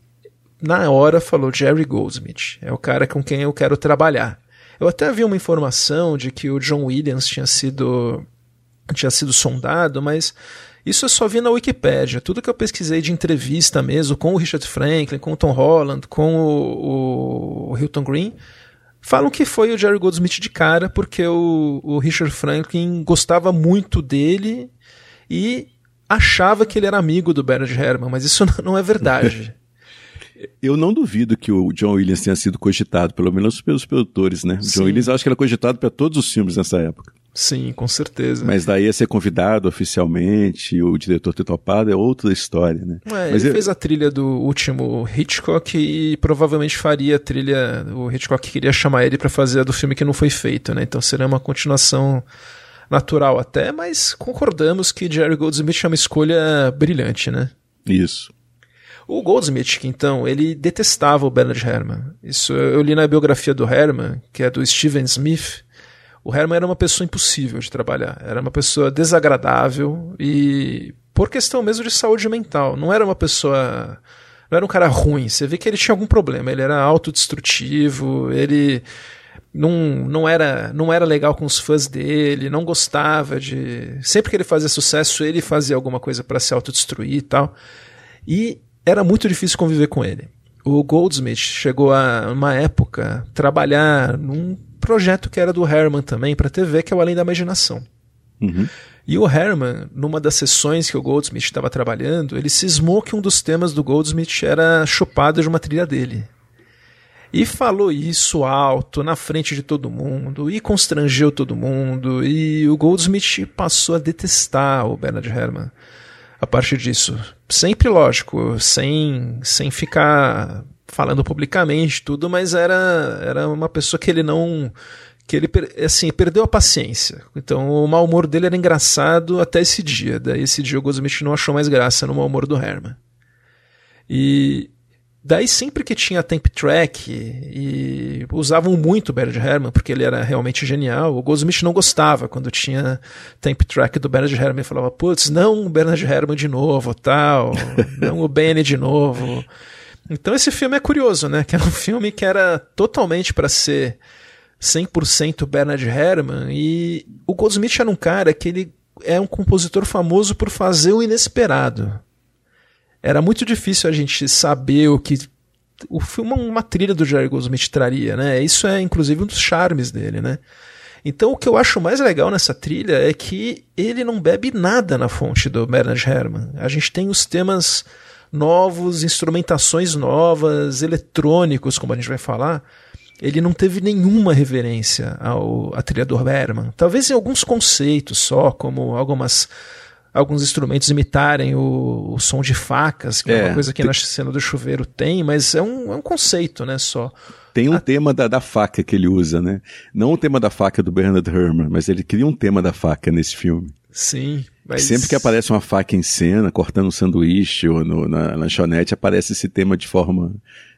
na hora falou Jerry Goldsmith, é o cara com quem eu quero trabalhar. Eu até vi uma informação de que o John Williams tinha sido tinha sido sondado, mas isso eu só vi na Wikipédia. Tudo que eu pesquisei de entrevista mesmo com o Richard Franklin, com o Tom Holland, com o, o Hilton Green, falam que foi o Jerry Goldsmith de cara, porque o, o Richard Franklin gostava muito dele e achava que ele era amigo do Bernard Herrmann, mas isso não é verdade. Eu não duvido que o John Williams tenha sido cogitado, pelo menos pelos produtores, né? O John Williams acho que era cogitado para todos os filmes nessa época. Sim, com certeza. Mas daí a ser convidado oficialmente, o diretor ter topado, é outra história, né? É, Mas ele eu... fez a trilha do último Hitchcock e provavelmente faria a trilha. O Hitchcock queria chamar ele para fazer a do filme que não foi feito, né? Então seria uma continuação natural até, mas concordamos que Jerry Goldsmith é uma escolha brilhante, né? Isso. O Goldsmith, então, ele detestava o Bernard Herrmann. Isso eu li na biografia do Herrmann, que é do Steven Smith, o Herman era uma pessoa impossível de trabalhar, era uma pessoa desagradável e por questão mesmo de saúde mental. Não era uma pessoa. Não era um cara ruim. Você vê que ele tinha algum problema. Ele era autodestrutivo, ele não, não, era, não era legal com os fãs dele, não gostava de. Sempre que ele fazia sucesso, ele fazia alguma coisa para se autodestruir e tal. E era muito difícil conviver com ele. O Goldsmith chegou a uma época trabalhar num projeto que era do Herman também para TV, que é o Além da Imaginação. Uhum. E o Herman, numa das sessões que o Goldsmith estava trabalhando, ele cismou que um dos temas do Goldsmith era chupado de uma trilha dele. E falou isso alto, na frente de todo mundo, e constrangeu todo mundo, e o Goldsmith passou a detestar o Bernard Herrmann a partir disso. Sempre, lógico, sem, sem ficar falando publicamente tudo, mas era, era uma pessoa que ele não que ele assim perdeu a paciência. Então o mau humor dele era engraçado até esse dia. Daí esse dia o Goldsmith não achou mais graça no mau humor do Herman. E daí sempre que tinha temp track e usavam muito o Bernard Herrmann porque ele era realmente genial. O Goldsmith não gostava quando tinha temp track do Bernard Herrmann e falava: "Putz, não o Bernard Herrmann de novo, tal, não o Benny de novo". Então esse filme é curioso, né? Que era um filme que era totalmente para ser 100% Bernard Herrmann e o Goldsmith era um cara que ele é um compositor famoso por fazer o inesperado. Era muito difícil a gente saber o que o filme uma trilha do Jerry Goldsmith traria, né? Isso é inclusive um dos charmes dele, né? Então o que eu acho mais legal nessa trilha é que ele não bebe nada na fonte do Bernard Herrmann. A gente tem os temas novos, instrumentações novas, eletrônicos, como a gente vai falar, ele não teve nenhuma reverência ao, do Berman. Talvez em alguns conceitos só, como algumas alguns instrumentos imitarem o, o som de facas, que é, é uma coisa que tem... na cena do chuveiro tem, mas é um, é um conceito, né, só. Tem um a... tema da, da faca que ele usa, né? Não o tema da faca do Bernard Herrmann, mas ele cria um tema da faca nesse filme. Sim. Mas... Sempre que aparece uma faca em cena, cortando um sanduíche ou no, na lanchonete, aparece esse tema de forma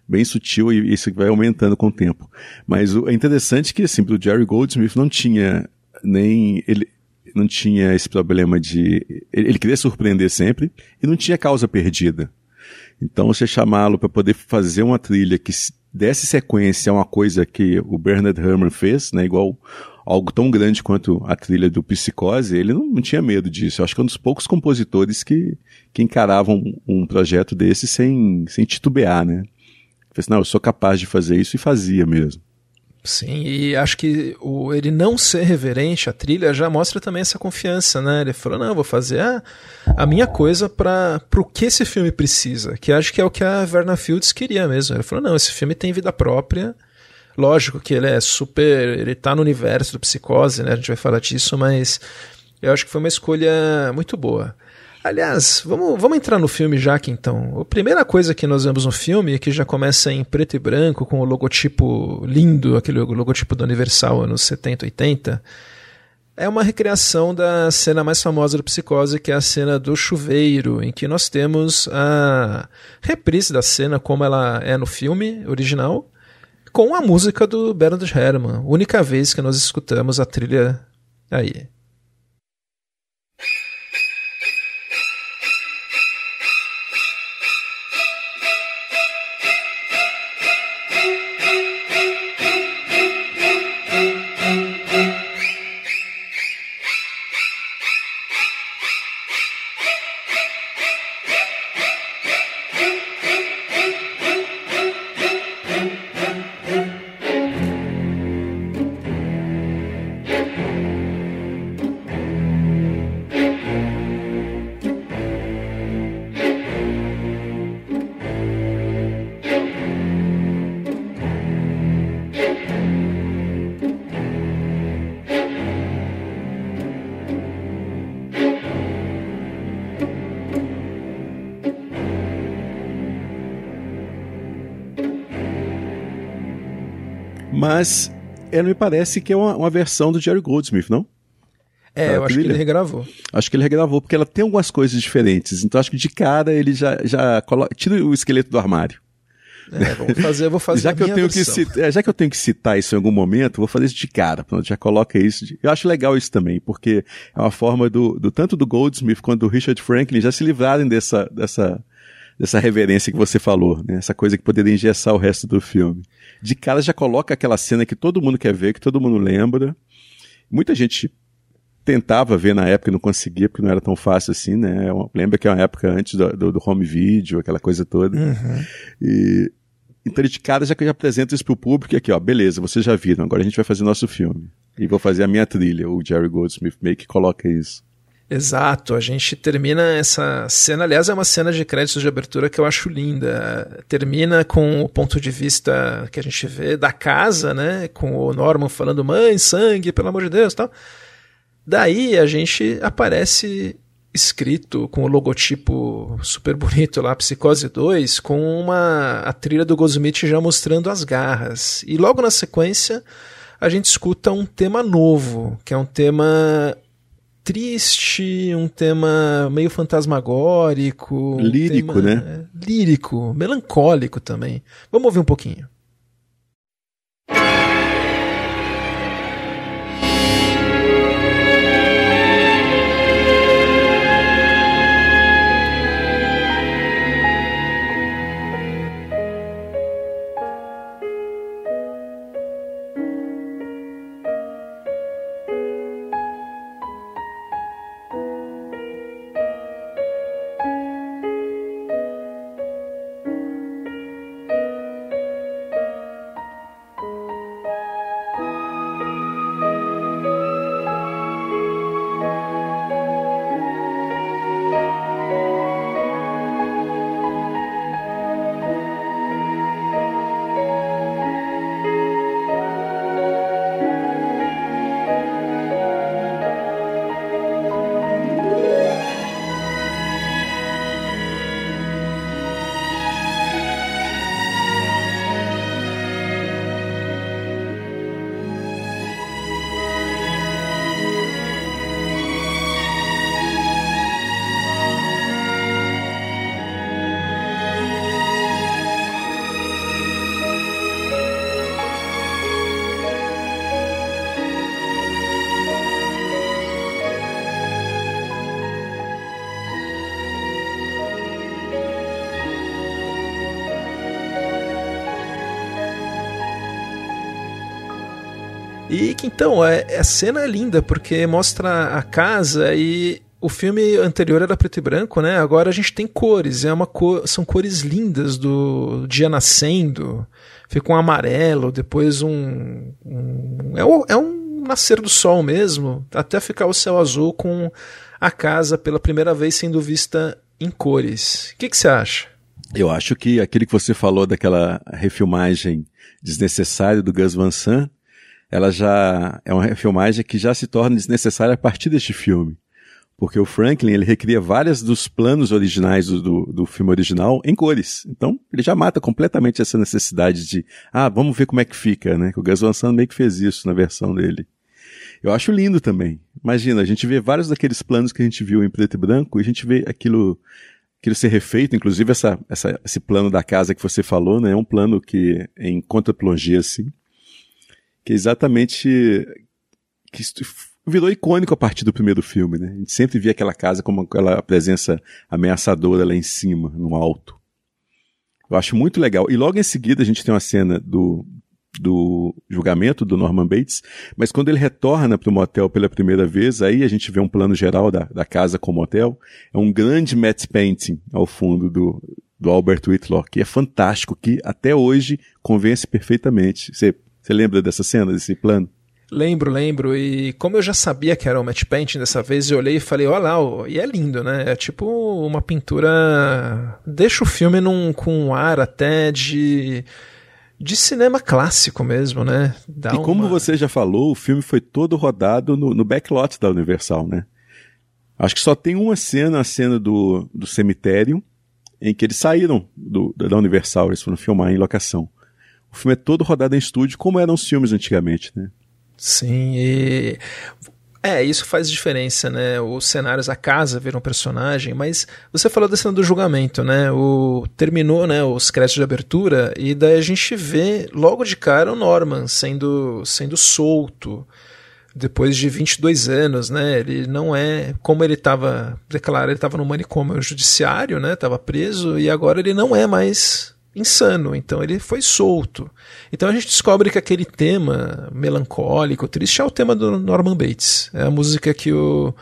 bem sutil e isso vai aumentando com o tempo. Mas o, é interessante que, assim, o Jerry Goldsmith não tinha nem... Ele, não tinha esse problema de. Ele, ele queria surpreender sempre e não tinha causa perdida. Então, você chamá-lo para poder fazer uma trilha que desse sequência a uma coisa que o Bernard Herrmann fez, né, igual algo tão grande quanto a trilha do Psicose, ele não, não tinha medo disso. Eu acho que é um dos poucos compositores que, que encaravam um, projeto desse sem, sem titubear, né? Fez, assim, não, eu sou capaz de fazer isso e fazia mesmo. Sim, e acho que o, ele não ser reverente à trilha já mostra também essa confiança, né? Ele falou, não, eu vou fazer a, a minha coisa para o que esse filme precisa, que acho que é o que a Verna Fields queria mesmo. Ele falou, não, esse filme tem vida própria, lógico que ele é super, ele tá no universo do Psicose, né? A gente vai falar disso, mas eu acho que foi uma escolha muito boa. Aliás, vamos, vamos entrar no filme já que então. A primeira coisa que nós vemos no filme, que já começa em preto e branco, com o logotipo lindo, aquele logotipo do Universal anos 70, 80, é uma recriação da cena mais famosa do Psicose, que é a cena do chuveiro, em que nós temos a reprise da cena como ela é no filme original, com a música do Bernard Herrmann. Única vez que nós escutamos a trilha aí. Mas ela me parece que é uma, uma versão do Jerry Goldsmith, não? É, eu acho que ele regravou. Acho que ele regravou, porque ela tem algumas coisas diferentes. Então acho que de cara ele já, já coloca, tira o esqueleto do armário. É, vamos fazer, vou fazer já que eu tenho versão. que citar, é, Já que eu tenho que citar isso em algum momento, vou fazer isso de cara. Pronto, já coloca isso. De, eu acho legal isso também, porque é uma forma do, do tanto do Goldsmith quanto do Richard Franklin já se livrarem dessa, dessa, dessa reverência que você falou, né? Essa coisa que poderia engessar o resto do filme. De cara já coloca aquela cena que todo mundo quer ver, que todo mundo lembra. Muita gente tentava ver na época e não conseguia, porque não era tão fácil assim, né? Lembra que é uma época antes do, do, do home video, aquela coisa toda. Uhum. E, então de cara já já apresento isso pro público e aqui, ó, beleza, vocês já viram, agora a gente vai fazer nosso filme. E vou fazer a minha trilha, o Jerry Goldsmith meio que coloca isso. Exato, a gente termina essa cena, aliás, é uma cena de créditos de abertura que eu acho linda. Termina com o ponto de vista que a gente vê da casa, né? Com o Norman falando mãe, sangue, pelo amor de Deus tal. Daí a gente aparece escrito com o logotipo super bonito lá, Psicose 2, com uma a trilha do Goldsmith já mostrando as garras. E logo na sequência a gente escuta um tema novo, que é um tema triste, um tema meio fantasmagórico. Lírico, um tema, né? É, lírico, melancólico também. Vamos ouvir um pouquinho. Então, é, a cena é linda, porque mostra a casa e o filme anterior era preto e branco, né? Agora a gente tem cores, é uma cor, são cores lindas do dia nascendo. Fica um amarelo, depois um, um é, um, é um nascer do sol mesmo, até ficar o céu azul com a casa pela primeira vez sendo vista em cores. O que, que você acha? Eu acho que aquele que você falou daquela refilmagem desnecessária do Gus Van Sant, ela já é uma refilmagem que já se torna desnecessária a partir deste filme. Porque o Franklin, ele recria vários dos planos originais do, do, filme original em cores. Então, ele já mata completamente essa necessidade de, ah, vamos ver como é que fica, né? Que o Gus Van Sant meio que fez isso na versão dele. Eu acho lindo também. Imagina, a gente vê vários daqueles planos que a gente viu em preto e branco e a gente vê aquilo aquilo ser refeito, inclusive essa, essa, esse plano da casa que você falou, né, é um plano que em contra-plongé, assim, que é exatamente que virou icônico a partir do primeiro filme, né? A gente sempre via aquela casa como aquela presença ameaçadora lá em cima, no alto. Eu acho muito legal. E logo em seguida a gente tem uma cena do, do julgamento do Norman Bates, mas quando ele retorna para o motel pela primeira vez, aí a gente vê um plano geral da, da casa como motel, é um grande matte painting ao fundo do, do Albert Whitlaw, que é fantástico, que até hoje convence perfeitamente. Você, você lembra dessa cena, desse plano? Lembro, lembro. E como eu já sabia que era o matte painting dessa vez, eu olhei e falei, olha lá, e é lindo, né? É tipo uma pintura... Deixa o filme num, com um ar até de de cinema clássico mesmo, né? Dá e como você já falou, o filme foi todo rodado no, no backlot da Universal, né? Acho que só tem uma cena, a cena do, do cemitério, em que eles saíram do, da Universal, eles foram filmar em locação. O filme é todo rodado em estúdio, como eram os filmes antigamente, né? Sim, e é, isso faz diferença, né? Os cenários, a casa viram um personagem, mas você falou da cena do julgamento, né? O, terminou, né, os créditos de abertura, e daí a gente vê logo de cara o Norman sendo, sendo solto depois de 22 anos, né? Ele não é como ele estava declarado, ele estava no manicômio judiciário, né? Estava preso e agora ele não é mais insano, então ele foi solto. Então a gente descobre que aquele tema melancólico, triste, é o tema do Norman Bates. É a música que o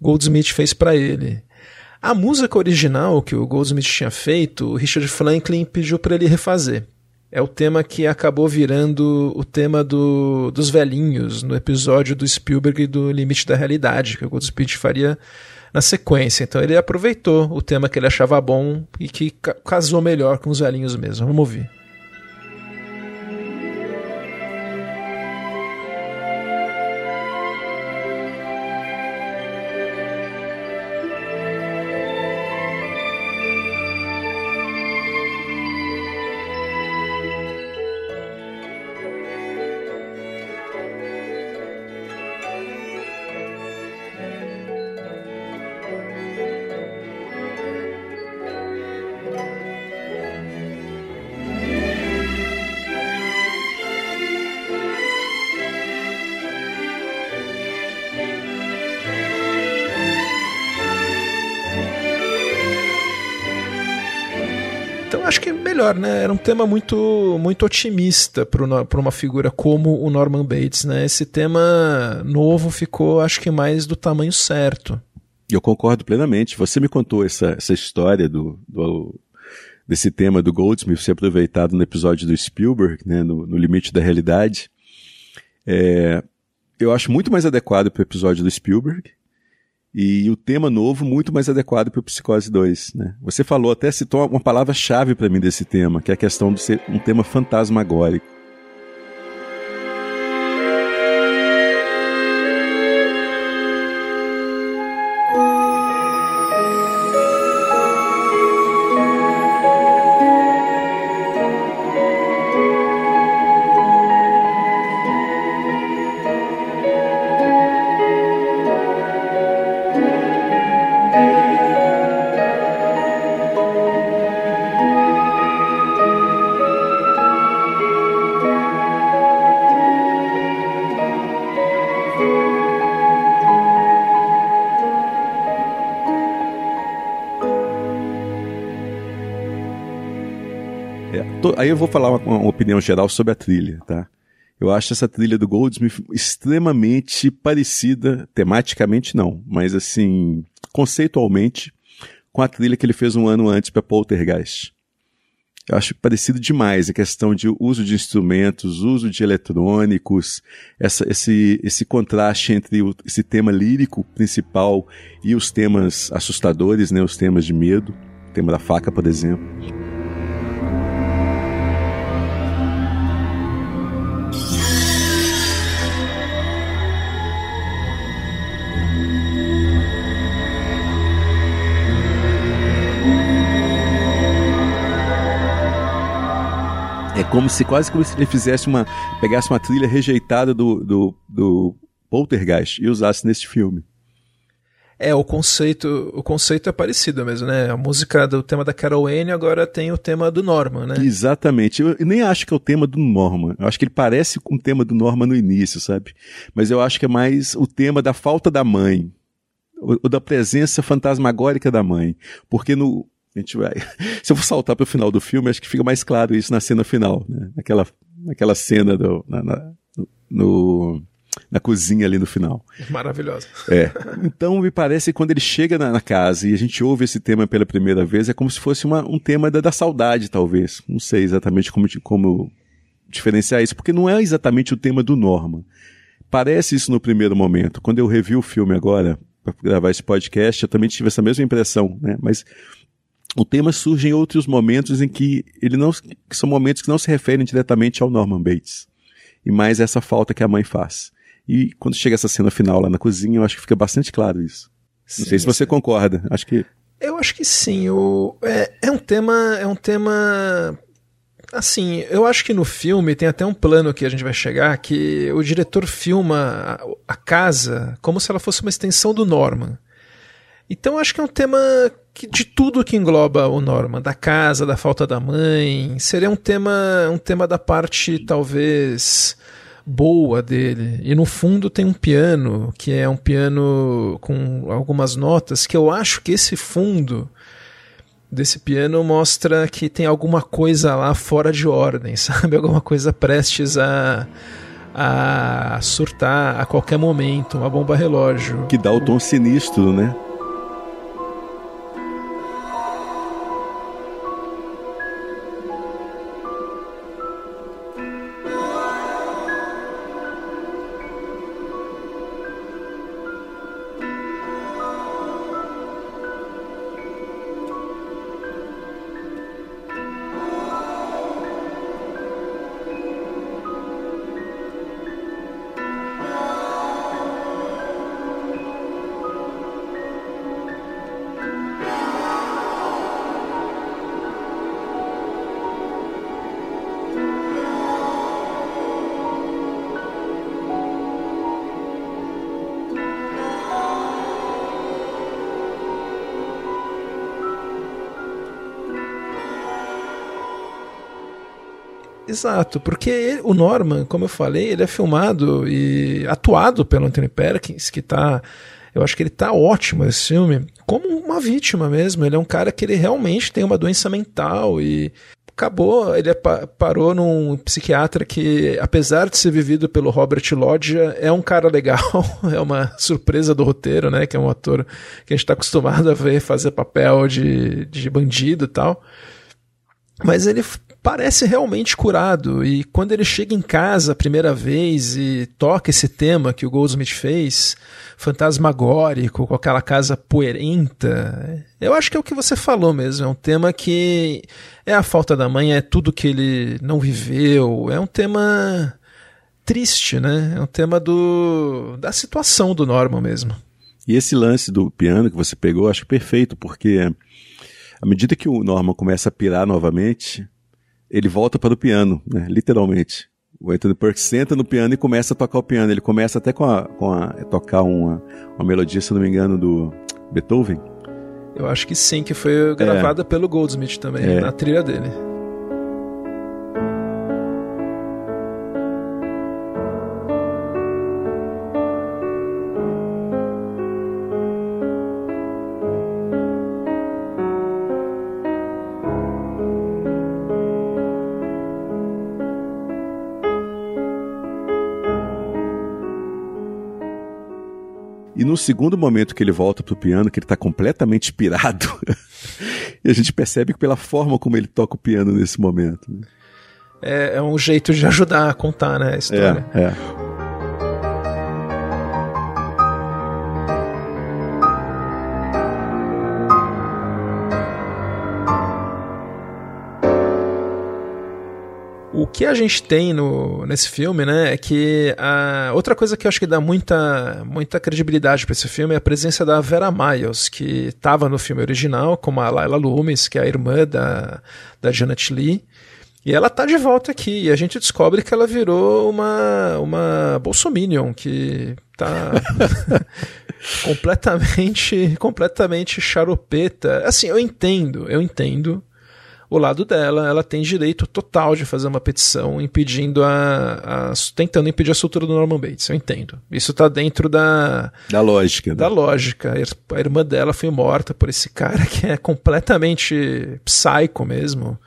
Goldsmith fez para ele. A música original que o Goldsmith tinha feito, o Richard Franklin pediu para ele refazer. É o tema que acabou virando o tema do, dos velhinhos no episódio do Spielberg do Limite da Realidade, que o Goldsmith faria na sequência. Então ele aproveitou o tema que ele achava bom e que casou melhor com os velhinhos mesmo. Vamos ouvir. Né? Era um tema muito, muito otimista para uma figura como o Norman Bates, né? Esse tema novo ficou, acho que mais do tamanho certo. Eu concordo plenamente. Você me contou essa, essa história do, do desse tema do Goldsmith ser aproveitado no episódio do Spielberg, né? No, no limite da realidade. É, eu acho muito mais adequado para o episódio do Spielberg e o tema novo muito mais adequado para o Psicose 2. Né? Você falou, até citou uma palavra-chave para mim desse tema, que é a questão de ser um tema fantasmagórico. Aí eu vou falar uma, uma, opinião geral sobre a trilha, tá? Eu acho essa trilha do Goldsmith extremamente parecida, tematicamente não, mas assim, conceitualmente, com a trilha que ele fez um ano antes para Poltergeist. Eu acho parecido demais a questão de uso de instrumentos, uso de eletrônicos, essa, esse, esse contraste entre o, esse tema lírico principal e os temas assustadores, né, os temas de medo, o tema da faca, por exemplo. Como se quase como se ele fizesse uma. pegasse uma trilha rejeitada do, do, do Poltergeist e usasse nesse filme. É, o conceito, o conceito é parecido mesmo, né? A música do tema da Carol Wayne agora tem o tema do Norman, né? Exatamente. Eu, nem acho que é o tema do Norman. Eu acho que ele parece com o tema do Norman no início, sabe? Mas eu acho que é mais o tema da falta da mãe. Ou da presença fantasmagórica da mãe. Porque no, a gente vai. Se eu for saltar para o final do filme, acho que fica mais claro isso na cena final, né? Naquela, naquela cena do, na, na, no, na cozinha ali no final. Maravilhosa. É. Então me parece que quando ele chega na, na, casa e a gente ouve esse tema pela primeira vez, é como se fosse uma, um tema da, da saudade, talvez. Não sei exatamente como, como diferenciar isso, porque não é exatamente o tema do Norman. Parece isso no primeiro momento. Quando eu revi o filme agora, para gravar esse podcast, eu também tive essa mesma impressão, né? Mas o tema surge em outros momentos em que ele não que são momentos que não se referem diretamente ao Norman Bates e mais essa falta que a mãe faz. E quando chega essa cena final lá na cozinha, eu acho que fica bastante claro isso. Sim, não sei se você sim. concorda. Acho que eu acho que sim. O, é, é um tema é um tema assim. Eu acho que no filme tem até um plano que a gente vai chegar que o diretor filma a, a casa como se ela fosse uma extensão do Norman. Então acho que é um tema que, de tudo que engloba o Norman, da casa, da falta da mãe, seria um tema, um tema da parte talvez boa dele. E no fundo tem um piano, que é um piano com algumas notas, que eu acho que esse fundo desse piano mostra que tem alguma coisa lá fora de ordem, sabe? Alguma coisa prestes a a surtar a qualquer momento, uma bomba relógio. Que dá o tom sinistro, né? Exato, porque o Norman, como eu falei, ele é filmado e atuado pelo Anthony Perkins, que tá. Eu acho que ele tá ótimo esse filme, como uma vítima mesmo. Ele é um cara que ele realmente tem uma doença mental e acabou. Ele é, parou num psiquiatra que, apesar de ser vivido pelo Robert Loggia, é um cara legal. é uma surpresa do roteiro, né? Que é um ator que a gente está acostumado a ver fazer papel de, de bandido e tal. Mas ele parece realmente curado. E quando ele chega em casa a primeira vez e toca esse tema que o Goldsmith fez, fantasmagórico, com aquela casa poerenta, eu acho que é o que você falou mesmo. É um tema que é a falta da mãe, é tudo que ele não viveu. É um tema triste, né? É um tema do, da situação do Norman mesmo. E esse lance do piano que você pegou, acho perfeito, porque à medida que o Norman começa a pirar novamente, ele volta para o piano, né? literalmente. O Anthony Perkins senta no piano e começa a tocar o piano. Ele começa até com a, com a tocar uma, uma melodia, se não me engano, do Beethoven. Eu acho que sim, que foi gravada é. pelo Goldsmith também, é. na trilha dele. No segundo momento que ele volta pro piano, que ele tá completamente inspirado, e a gente percebe que pela forma como ele toca o piano nesse momento. Né? É, é, um jeito de ajudar a contar, né, a história. É, é. Que a gente tem no, nesse filme, né, é que a, outra coisa que eu acho que dá muita, muita credibilidade para esse filme é a presença da Vera Miles, que estava no filme original, como a Layla Loomis, que é a irmã da, da Janet Lee. E ela tá de volta aqui, e a gente descobre que ela virou uma, uma bolsominion, que tá completamente, completamente charopeta. Assim, eu entendo, eu entendo o lado dela, ela tem direito total de fazer uma petição impedindo a, a tentando impedir a soltura do Norman Bates. Eu entendo. Isso está dentro da da lógica. Né? Da né? lógica. A irmã dela foi morta por esse cara que é completamente psycho mesmo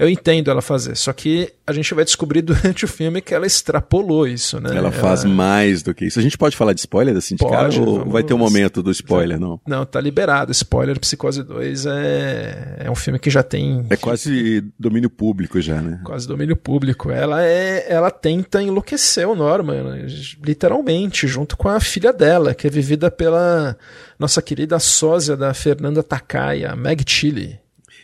eu entendo ela fazer. Só que a gente vai descobrir durante o filme que ela extrapolou isso, né? Ela faz ela... mais do que isso. A gente pode falar de spoiler assim de cara, ou vamos... vai ter um momento do spoiler, não? Não, tá liberado. Spoiler Psicose 2 é, é um filme que já tem. É quase domínio público já, né? Quase domínio público. Ela é. Ela tenta enlouquecer o Norman, literalmente, junto com a filha dela, que é vivida pela nossa querida sósia da Fernanda Takai, a Meg Chile.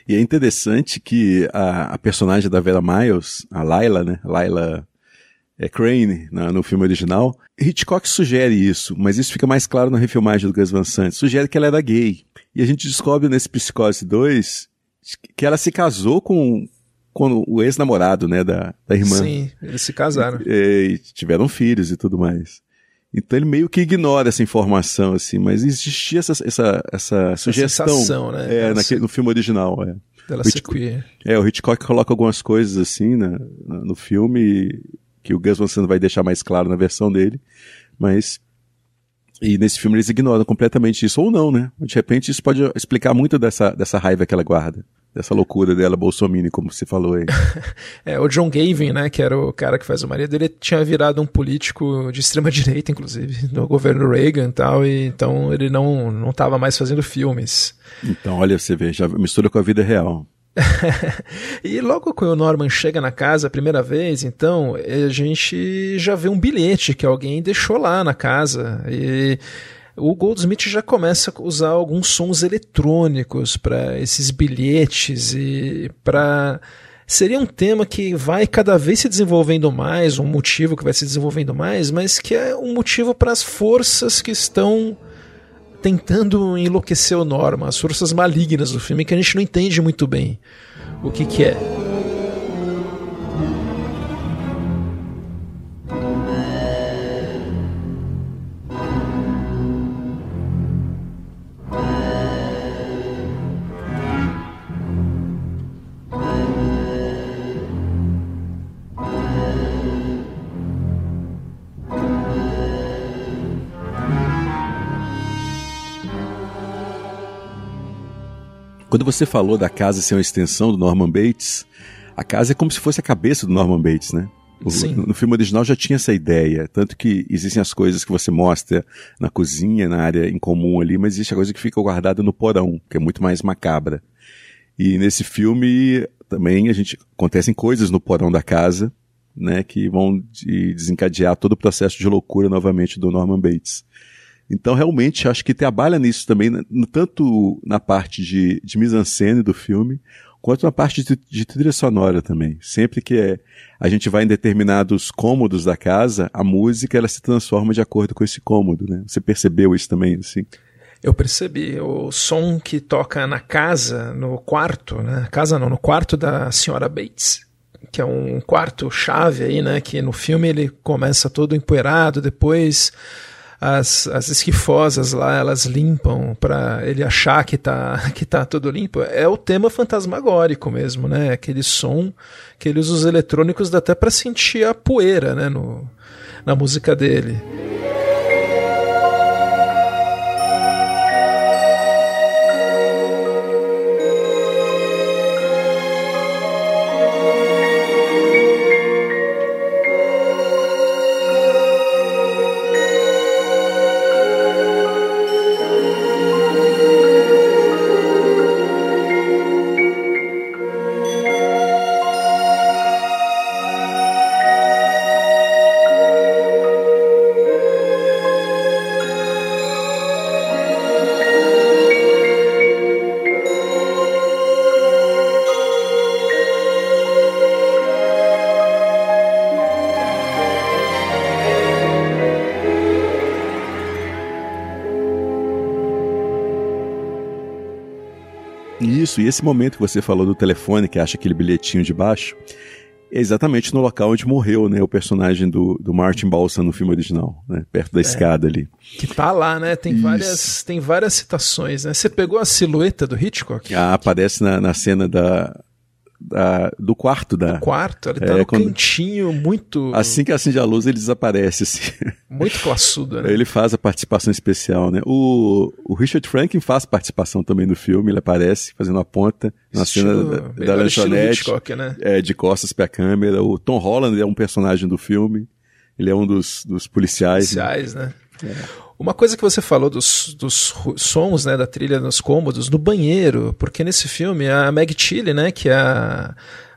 E é interessante que a, a personagem da Vera Miles, a Laila, né? Laila é, Crane, na, no filme original, Hitchcock sugere isso, mas isso fica mais claro na refilmagem do Gus Van Sant. Sugere que ela era gay. E a gente descobre nesse Psicose 2 que ela se casou com, com o ex-namorado, né, da, da irmã. Sim, eles se casaram. E, e, tiveram filhos e tudo mais. Então ele meio que ignora essa informação, assim, mas existia essa, essa, essa sugestão. Sensação, né? É, naquele, no filme original, é. Dela ser queer. É, o Hitchcock coloca algumas coisas assim na, no filme que o Gus Van Sant vai deixar mais claro na versão dele, mas e nesse filme eles ignoram completamente isso, ou não, né? De repente isso pode explicar muito dessa, dessa raiva que ela guarda dessa loucura dela, Bolsonaro, como você falou aí. é, o John Gavin, né, que era o cara que faz o marido, ele tinha virado um político de extrema direita, inclusive, no governo Reagan e tal, e então ele não não estava mais fazendo filmes. Então, olha, você vê, já mistura com a vida real. e logo que o Norman chega na casa a primeira vez, então, a gente já vê um bilhete que alguém deixou lá na casa. E o Goldsmith já começa a usar alguns sons eletrônicos para esses bilhetes e para seria um tema que vai cada vez se desenvolvendo mais, um motivo que vai se desenvolvendo mais, mas que é um motivo para as forças que estão tentando enlouquecer o Norma, as forças malignas do filme que a gente não entende muito bem o que que é. Quando você falou da casa ser uma extensão do Norman Bates, a casa é como se fosse a cabeça do Norman Bates, né? O, no, filme original já tinha essa ideia, tanto que existem as coisas que você mostra na cozinha, na área em comum ali, mas existe a coisa que fica guardada no porão, que é muito mais macabra. E nesse filme também a gente acontecem coisas no porão da casa, né, que vão de desencadear todo o processo de loucura novamente do Norman Bates. Então, realmente, acho que trabalha nisso também, né, tanto na parte de, de mise-en-scène do filme, quanto na parte de, de, trilha sonora também. Sempre que é, a gente vai em determinados cômodos da casa, a música ela se transforma de acordo com esse cômodo, né? Você percebeu isso também, assim? Eu percebi o som que toca na casa, no quarto, né? Casa não, no quarto da senhora Bates, que é um quarto chave aí, né? Que no filme ele começa todo empoeirado, depois as, as esquifosas lá, elas limpam para ele achar que tá, que tá tudo limpo. É o tema fantasmagórico mesmo, né? Aquele som que ele usa os eletrônicos dá até para sentir a poeira, né? No, na música dele. Isso, e esse momento que você falou do telefone, que acha aquele bilhetinho de baixo, é exatamente no local onde morreu, né, o personagem do, do Martin Balsam no filme original, né, perto da é, escada ali. Que tá lá, né, tem várias, tem várias citações, né. Você pegou a silhueta do Hitchcock? Ah, aparece na, na cena da, da, do quarto da. Do quarto, ele tá é, no quando, cantinho muito. Assim que acende a luz, ele desaparece, assim. Muito classudo, né? Ele faz a participação especial, né? O, o Richard Franklin faz participação também no filme, ele aparece fazendo a ponta na estilo, cena da, da lanchonete. Né? É, de costas pra câmera. O Tom Holland é um personagem do filme. Ele é um dos, dos policiais. Policiais, né? né? É. Uma coisa que você falou dos, dos sons, né, da trilha nos cômodos, no banheiro, porque nesse filme a Meg Tilly, né, que é a,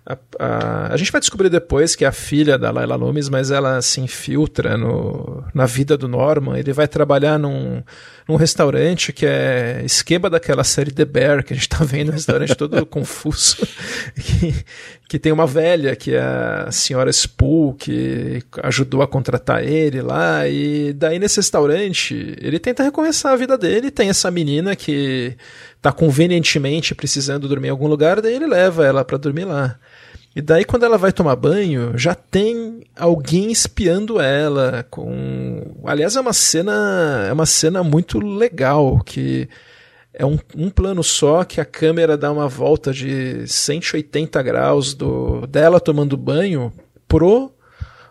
a, a, a, gente vai descobrir depois que é a filha da Laila Loomis, mas ela se infiltra no, na vida do Norman. Ele vai trabalhar num, num restaurante que é esquema daquela série The Bear, que a gente está vendo, um restaurante todo confuso, que, que tem uma velha, que é a senhora Spool, que ajudou a contratar ele lá, e daí nesse restaurante ele tenta recomeçar a vida dele, tem essa menina que está convenientemente precisando dormir em algum lugar, daí ele leva ela para dormir lá. E daí quando ela vai tomar banho, já tem alguém espiando ela com, aliás, é uma cena, é uma cena muito legal que é um, um plano só que a câmera dá uma volta de 180 graus do dela tomando banho pro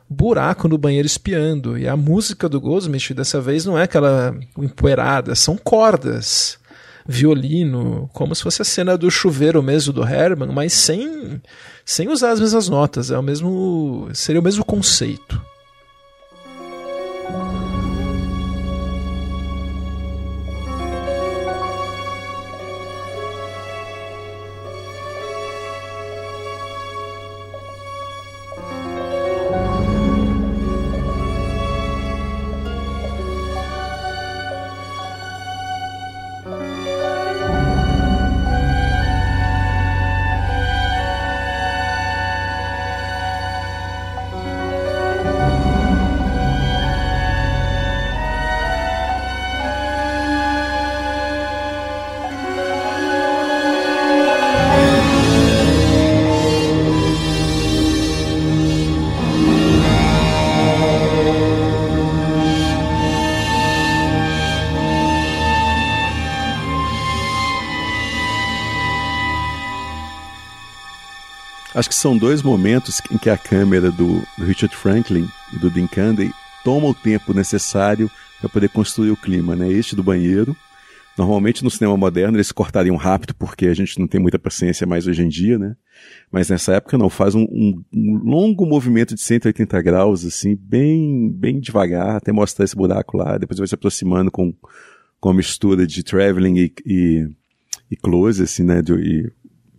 buraco no banheiro espiando. E a música do Goldsmith dessa vez não é aquela empoeirada, são cordas violino, como se fosse a cena do chuveiro mesmo do Herman, mas sem, sem usar as mesmas notas. É o mesmo, seria o mesmo conceito. Acho que são dois momentos em que a câmera do, Richard Franklin e do Dean Candy toma o tempo necessário para poder construir o clima, né? Este do banheiro. Normalmente no cinema moderno eles cortariam rápido porque a gente não tem muita paciência mais hoje em dia, né? Mas nessa época não, faz um, um, um longo movimento de 180 graus, assim, bem, bem devagar, até mostrar esse buraco lá, depois vai se aproximando com, com a mistura de traveling e, e, e close, assim, né? E,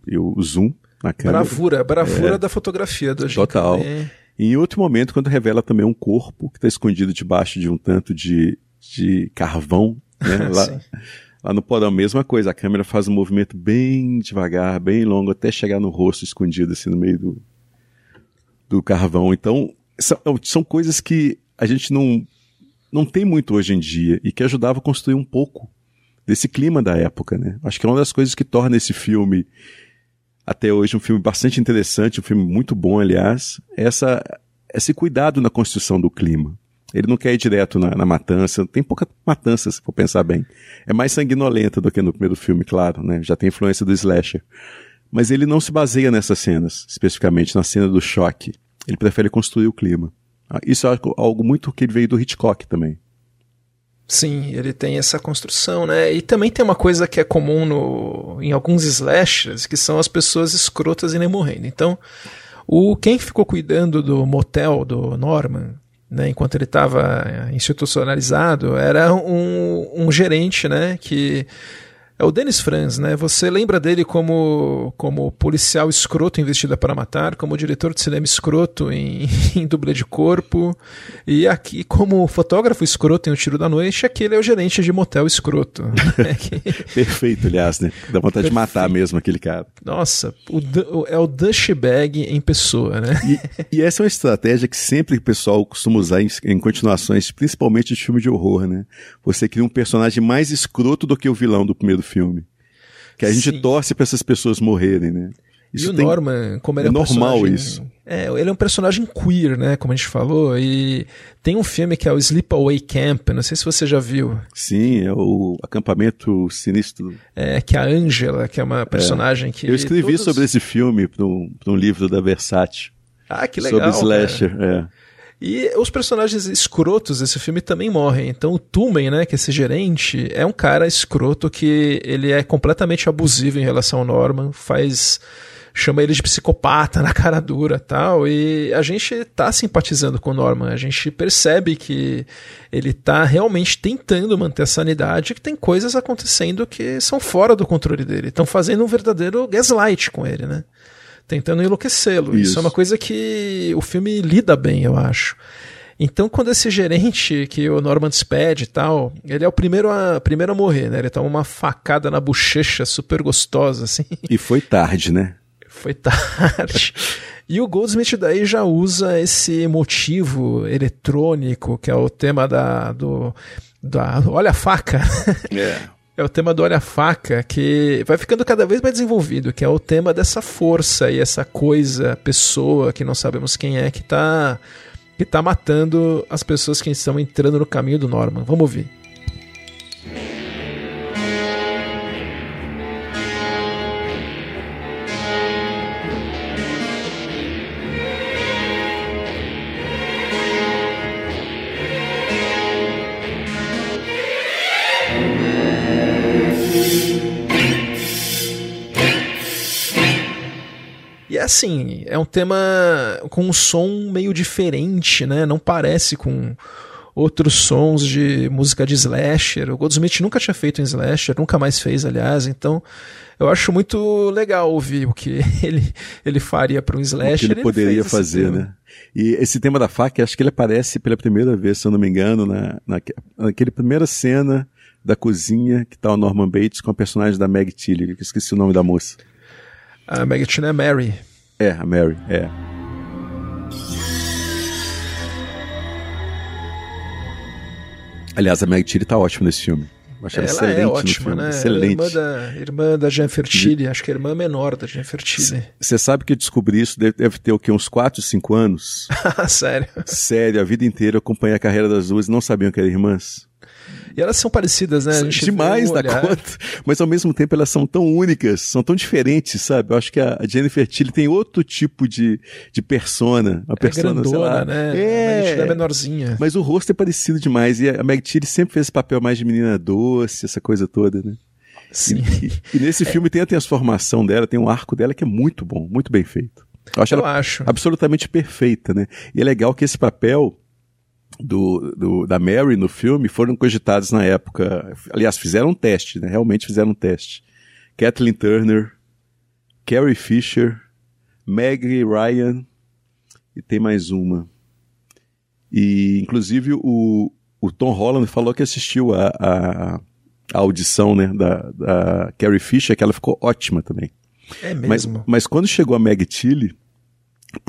e o zoom câmera. Bravura, bravura é, da fotografia do Total. É. E em outro momento, quando revela também um corpo que está escondido debaixo de um tanto de, de carvão, né? lá, lá no porão, mesma coisa. A câmera faz um movimento bem devagar, bem longo, até chegar no rosto escondido, assim, no meio do, do carvão. Então, são, são coisas que a gente não, não tem muito hoje em dia e que ajudava a construir um pouco desse clima da época, né? Acho que é uma das coisas que torna esse filme até hoje um filme bastante interessante, um filme muito bom, aliás, essa, esse cuidado na construção do clima. Ele não quer ir direto na, na, matança, tem pouca matança, se for pensar bem. É mais sanguinolenta do que no primeiro filme, claro, né? Já tem influência do slasher. Mas ele não se baseia nessas cenas, especificamente na cena do choque. Ele prefere construir o clima. Ah, isso é algo muito que ele veio do Hitchcock também. Sim, ele tem essa construção, né? E também tem uma coisa que é comum no, em alguns slashers, que são as pessoas escrotas e nem morrendo. Então, o quem ficou cuidando do motel do Norman, né, enquanto ele estava institucionalizado, era um, um gerente, né, que é o Dennis Franz, né? Você lembra dele como, como policial escroto investida para matar, como diretor de cinema escroto em, em dublê de corpo, e aqui como fotógrafo escroto em O Tiro da Noite, aquele é o gerente de motel escroto. Né? Perfeito, aliás, né? Dá vontade Perfeito. de matar mesmo aquele cara. Nossa, o, é o douchebag em pessoa, né? E, e, essa é uma estratégia que sempre o pessoal costuma usar em, em continuações, principalmente de filme de horror, né? Você cria um personagem mais escroto do que o vilão do primeiro filme. Que a gente Sim. torce para essas pessoas morrerem, né? Isso e o tem... Norman, como ele é, é um normal isso. É, ele é um personagem queer, né? Como a gente falou. E tem um filme que é o Sleepaway Camp. Não sei se você já viu. Sim, é o acampamento sinistro. É, que a Angela, que é uma personagem é. que. Eu escrevi todos... sobre esse filme para um, um livro da Versace. Ah, que legal. Sobre slasher, é. E os personagens escrotos desse filme também morrem. Então o Tumen, né, que é esse gerente, é um cara escroto que ele é completamente abusivo em relação ao Norman, faz chama ele de psicopata na cara dura tal. E a gente tá simpatizando com o Norman. A gente percebe que ele tá realmente tentando manter a sanidade, que tem coisas acontecendo que são fora do controle dele. Estão fazendo um verdadeiro gaslight com ele, né? Tentando enlouquecê-lo. Isso. Isso é uma coisa que o filme lida bem, eu acho. Então, quando esse gerente, que o Norman despede e tal, ele é o primeiro a, primeiro a morrer, né? Ele toma uma facada na bochecha super gostosa, assim. E foi tarde, né? Foi tarde. E o Goldsmith daí já usa esse motivo eletrônico, que é o tema da. Do, da olha a faca. É. É o tema do Olha Faca, que vai ficando cada vez mais desenvolvido, que é o tema dessa força e essa coisa, pessoa que não sabemos quem é, que está que tá matando as pessoas que estão entrando no caminho do Norman. Vamos ouvir. Assim, é um tema com um som meio diferente, né? Não parece com outros sons de música de slasher. O Goldsmith nunca tinha feito em slasher, nunca mais fez, aliás, então eu acho muito legal ouvir o que ele, ele faria para um slasher. O que ele, ele poderia fazer, né? E esse tema da faca, acho que ele aparece pela primeira vez, se eu não me engano, na, na, naquela primeira cena da cozinha que tá o Norman Bates com a personagem da Meg Tilly, que eu esqueci o nome da moça. A Meg Tilly é Mary. É, a Mary, é. Aliás, a Meg Tilly tá ótima nesse filme. Acho ela, é excelente é ótima, né? Excelente. Irmã da, irmã da Jean Fertilli, acho que é a irmã menor da Jean Fertilli. Você sabe que eu descobri isso, deve, deve ter o quê? Uns 4, 5 anos? Sério? Sério, a vida inteira eu acompanhei a carreira das duas e não sabiam que eram irmãs. E elas são parecidas, né? Demais da conta. Mas ao mesmo tempo elas são tão únicas, são tão diferentes, sabe? Eu acho que a Jennifer Tilly tem outro tipo de, de persona. Uma é persona, grandona, sei lá. né? É. é menorzinha. Mas o rosto é parecido demais. E a Meg Tilly sempre fez esse papel mais de menina doce, essa coisa toda, né? Sim. E, e nesse é. filme tem a transformação dela, tem um arco dela que é muito bom, muito bem feito. Eu acho, Eu acho. absolutamente perfeita, né? E é legal que esse papel do, do, da Mary no filme foram cogitados na época. Aliás, fizeram um teste, né? Realmente fizeram um teste. Kathleen Turner, Carrie Fisher, Meg Ryan e tem mais uma. E, inclusive, o, o Tom Holland falou que assistiu a, a, a audição né, da, da Carrie Fisher, que ela ficou ótima também. É mesmo? Mas, mas quando chegou a Meg Tilly,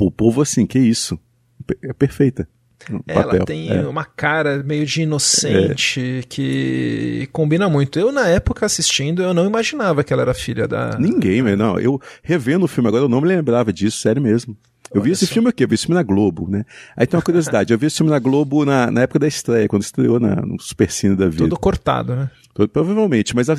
o povo assim, que isso? É perfeita. Ela tem é. uma cara meio de inocente é. que combina muito. Eu, na época, assistindo, eu não imaginava que ela era filha da. Ninguém, mas não. Eu revendo o filme agora, eu não me lembrava disso, sério mesmo. Eu Olha vi esse só. filme aqui, eu vi esse filme na Globo, né? Aí tem uma curiosidade, eu vi esse filme na Globo na, na época da estreia, quando estreou na, no Supercine da vida. Todo cortado, né? Provavelmente, mas a, a,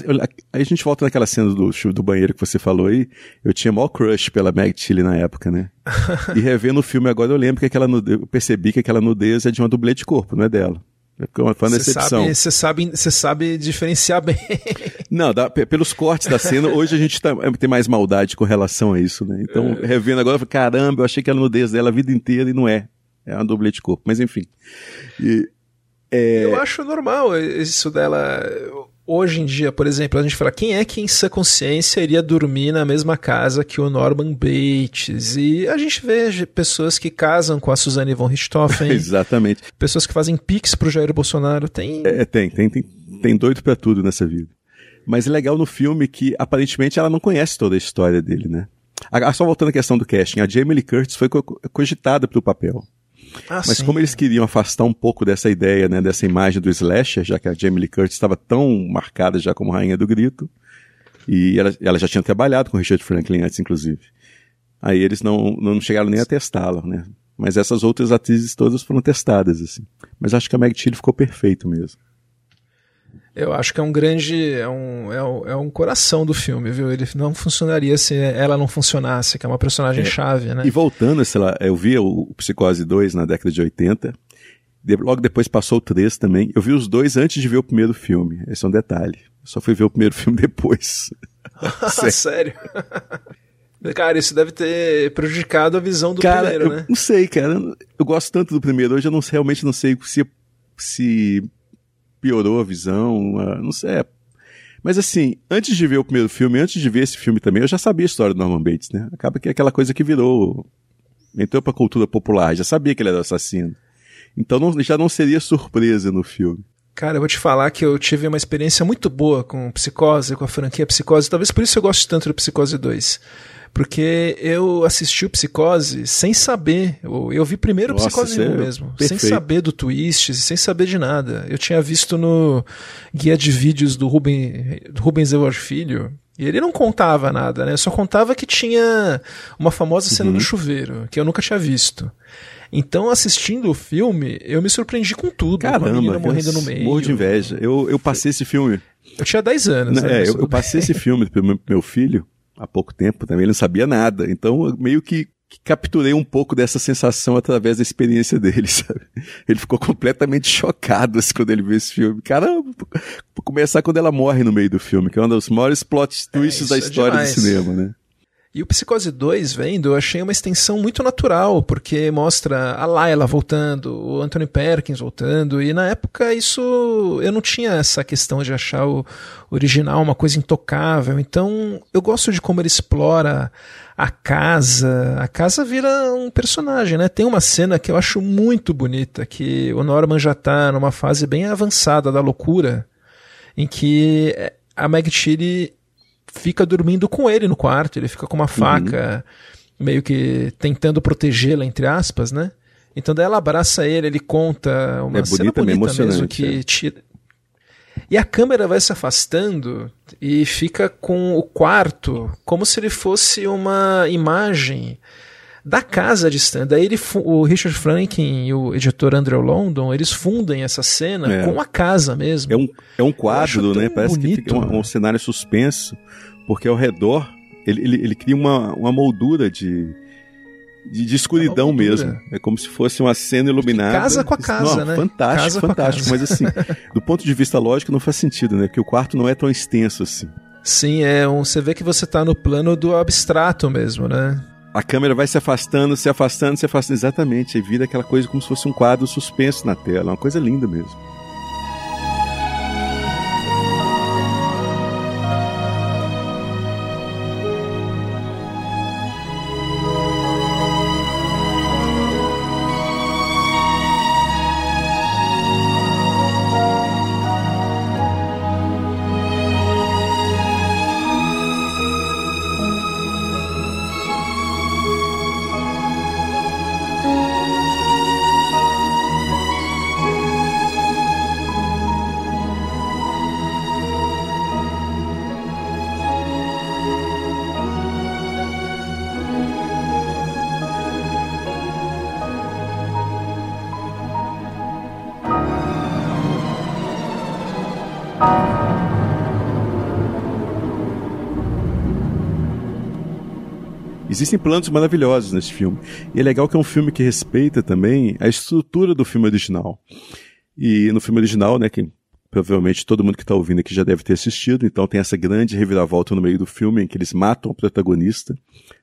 aí a gente volta naquela cena do, do banheiro que você falou aí, eu tinha maior crush pela Meg Tilly na época, né? e revendo o filme agora eu lembro que aquela nudez, eu percebi que aquela nudez é de uma dublê de corpo, não é dela. É uma fã Você sabe, você sabe, você sabe diferenciar bem. Não, dá, pelos cortes da cena, hoje a gente tá, é, tem mais maldade com relação a isso, né? Então, é. revendo agora, eu falei, caramba, eu achei que era nudez dela a vida inteira e não é. É uma dublê de corpo, mas enfim. E, é... Eu acho normal isso dela hoje em dia, por exemplo, a gente fala quem é que em sua consciência iria dormir na mesma casa que o Norman Bates? E a gente vê pessoas que casam com a Suzane von Richthofen. Exatamente. Pessoas que fazem pix pro Jair Bolsonaro. Tem. É, tem, tem, tem, tem doido para tudo nessa vida. Mas é legal no filme que aparentemente ela não conhece toda a história dele, né? Só voltando à questão do casting, a Jamie Lee Curtis foi cogitada para o papel. Ah, Mas sim. como eles queriam afastar um pouco dessa ideia, né, dessa imagem do slasher, já que a Jamie Lee Curtis estava tão marcada já como rainha do grito, E ela, ela já tinha trabalhado com o Richard Franklin antes, inclusive. Aí eles não, não chegaram nem a testá-la, né? Mas essas outras atrizes todas foram testadas, assim. Mas acho que a Meg Tilly ficou perfeito mesmo. Eu acho que é um grande. É um, é um, é um coração do filme, viu? Ele não funcionaria se ela não funcionasse, que é uma personagem-chave, é. né? E voltando, sei lá, eu vi o Psicose 2 na década de 80. Logo depois passou o 3 também. Eu vi os dois antes de ver o primeiro filme. Esse é um detalhe. Eu só fui ver o primeiro filme depois. Sério? Cara, isso deve ter prejudicado a visão do cara, primeiro, eu né? Não sei, cara. Eu gosto tanto do primeiro. Hoje eu não, realmente não sei se, se piorou a visão, não sei. É. Mas assim, antes de ver o primeiro filme, antes de ver esse filme também, eu já sabia a história do Norman Bates, né? Acaba que é aquela coisa que virou. entrou pra cultura popular, já sabia que ele era assassino. Então não, já não seria surpresa no filme. Cara, eu vou te falar que eu tive uma experiência muito boa com Psicose, com a franquia Psicose, talvez por isso eu gosto tanto do Psicose 2. Porque eu assisti o Psicose sem saber. Eu, eu vi primeiro o Psicose 1 é mesmo. Perfeito. Sem saber do twist, sem saber de nada. Eu tinha visto no guia de vídeos do Ruben, Rubens Ewald Filho. E ele não contava nada, né? Só contava que tinha uma famosa cena uhum. do chuveiro, que eu nunca tinha visto. Então, assistindo o filme, eu me surpreendi com tudo. Caramba, com morrendo no meio. Morro de inveja. Eu, eu passei esse filme. Eu tinha 10 anos. Não, né? É, eu, eu passei esse filme pro meu, meu filho há pouco tempo também, ele não sabia nada. Então, meio que, que capturei um pouco dessa sensação através da experiência dele, sabe? Ele ficou completamente chocado assim, quando ele viu esse filme. Caramba, por começar quando ela morre no meio do filme, que é um dos maiores plot twists é, da história é do cinema, né? E o Psicose 2, vendo, eu achei uma extensão muito natural, porque mostra a Layla voltando, o Anthony Perkins voltando, e na época isso eu não tinha essa questão de achar o original uma coisa intocável. Então eu gosto de como ele explora a casa. A casa vira um personagem, né? Tem uma cena que eu acho muito bonita, que o Norman já está numa fase bem avançada da loucura, em que a Meg Tilly fica dormindo com ele no quarto, ele fica com uma faca, uhum. meio que tentando protegê-la, entre aspas, né? Então daí ela abraça ele, ele conta uma é cena bonita, bonita mesmo que é. tira... E a câmera vai se afastando e fica com o quarto como se ele fosse uma imagem da casa distante. Daí ele, o Richard Franklin e o editor Andrew London, eles fundem essa cena é. com a casa mesmo. É um, é um quadro, né? Parece bonito. que fica um, um, cenário suspenso, porque ao redor ele, ele, ele cria uma, uma moldura de, de, de escuridão é mesmo. É como se fosse uma cena iluminada. Casa com a casa, não, né? Fantástico, casa fantástico. Mas assim, do ponto de vista lógico, não faz sentido, né? Porque o quarto não é tão extenso assim. Sim, é um. Você vê que você está no plano do abstrato mesmo, né? A câmera vai se afastando, se afastando, se afastando. Exatamente. E vira aquela coisa como se fosse um quadro suspenso na tela. Uma coisa linda mesmo. Existem planos maravilhosos nesse filme. E é legal que é um filme que respeita também a estrutura do filme original. E no filme original, né, que provavelmente todo mundo que está ouvindo aqui já deve ter assistido, então tem essa grande reviravolta no meio do filme em que eles matam o protagonista.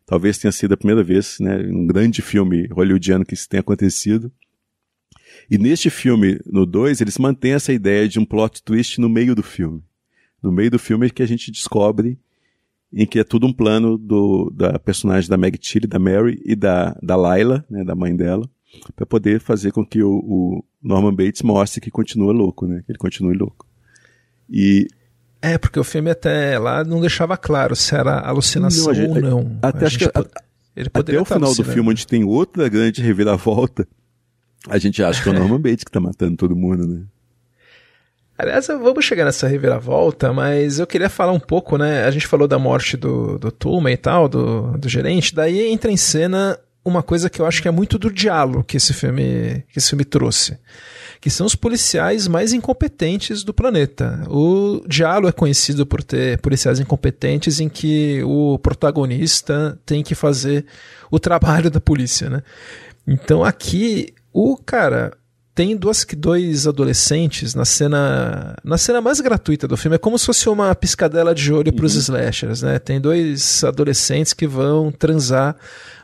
Talvez tenha sido a primeira vez, né, um grande filme hollywoodiano que isso tenha acontecido. E neste filme, no 2, eles mantêm essa ideia de um plot twist no meio do filme. No meio do filme é que a gente descobre em que é tudo um plano do, da personagem da Meg Tilly, da Mary e da, da Layla, né, da mãe dela, para poder fazer com que o, o, Norman Bates mostre que continua louco, né, que ele continue louco. E é, porque o filme até lá não deixava claro se era alucinação não, gente, ou não. Até, acho que, ele até o final do filme, onde tem outra grande reviravolta, a gente acha que é o Norman Bates que tá matando todo mundo, né? Aliás, vamos chegar nessa reviravolta, mas eu queria falar um pouco, né? A gente falou da morte do, do Tuma e tal, do, do gerente, daí entra em cena uma coisa que eu acho que é muito do diálogo que esse filme, que esse filme trouxe que são os policiais mais incompetentes do planeta. O Diallo é conhecido por ter policiais incompetentes em que o protagonista tem que fazer o trabalho da polícia, né? Então aqui o cara tem duas, dois adolescentes na cena na cena mais gratuita do filme. É como se fosse uma piscadela de olho para os uhum. slashers, né? Tem dois adolescentes que vão transar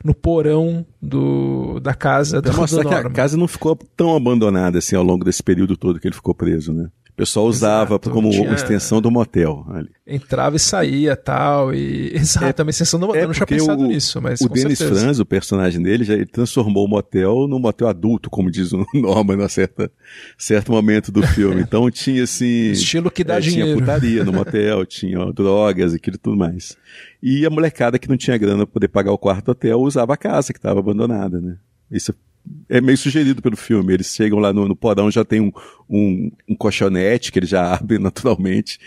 no porão do, da casa do, do que a casa não ficou tão abandonada assim ao longo desse período todo que ele ficou preso, né? O pessoal usava Exato, como tinha... extensão do motel. Ali. Entrava e saía tal. E... Exato, é, uma extensão do motel. É eu não tinha pensado o, nisso, mas. O certeza. Franz, o personagem dele, já ele transformou o motel num motel adulto, como diz o Norman, em certa, certo momento do filme. Então tinha assim. Estilo que dá é, dinheiro. Tinha putaria no motel, tinha ó, drogas, aquilo e tudo mais. E a molecada que não tinha grana para poder pagar o quarto hotel usava a casa que estava abandonada, né? Isso é meio sugerido pelo filme. Eles chegam lá no, no porão, já tem um, um, um colchonete que eles já abrem naturalmente.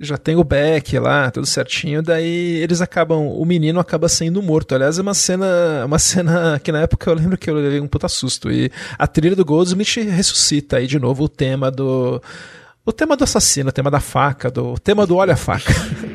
Já tem o Beck lá, tudo certinho, daí eles acabam, o menino acaba sendo morto. Aliás, é uma cena, uma cena que na época eu lembro que eu levei um puta susto. E a trilha do Goldsmith ressuscita aí de novo o tema do o tema do assassino, o tema da faca, do o tema do olha a faca.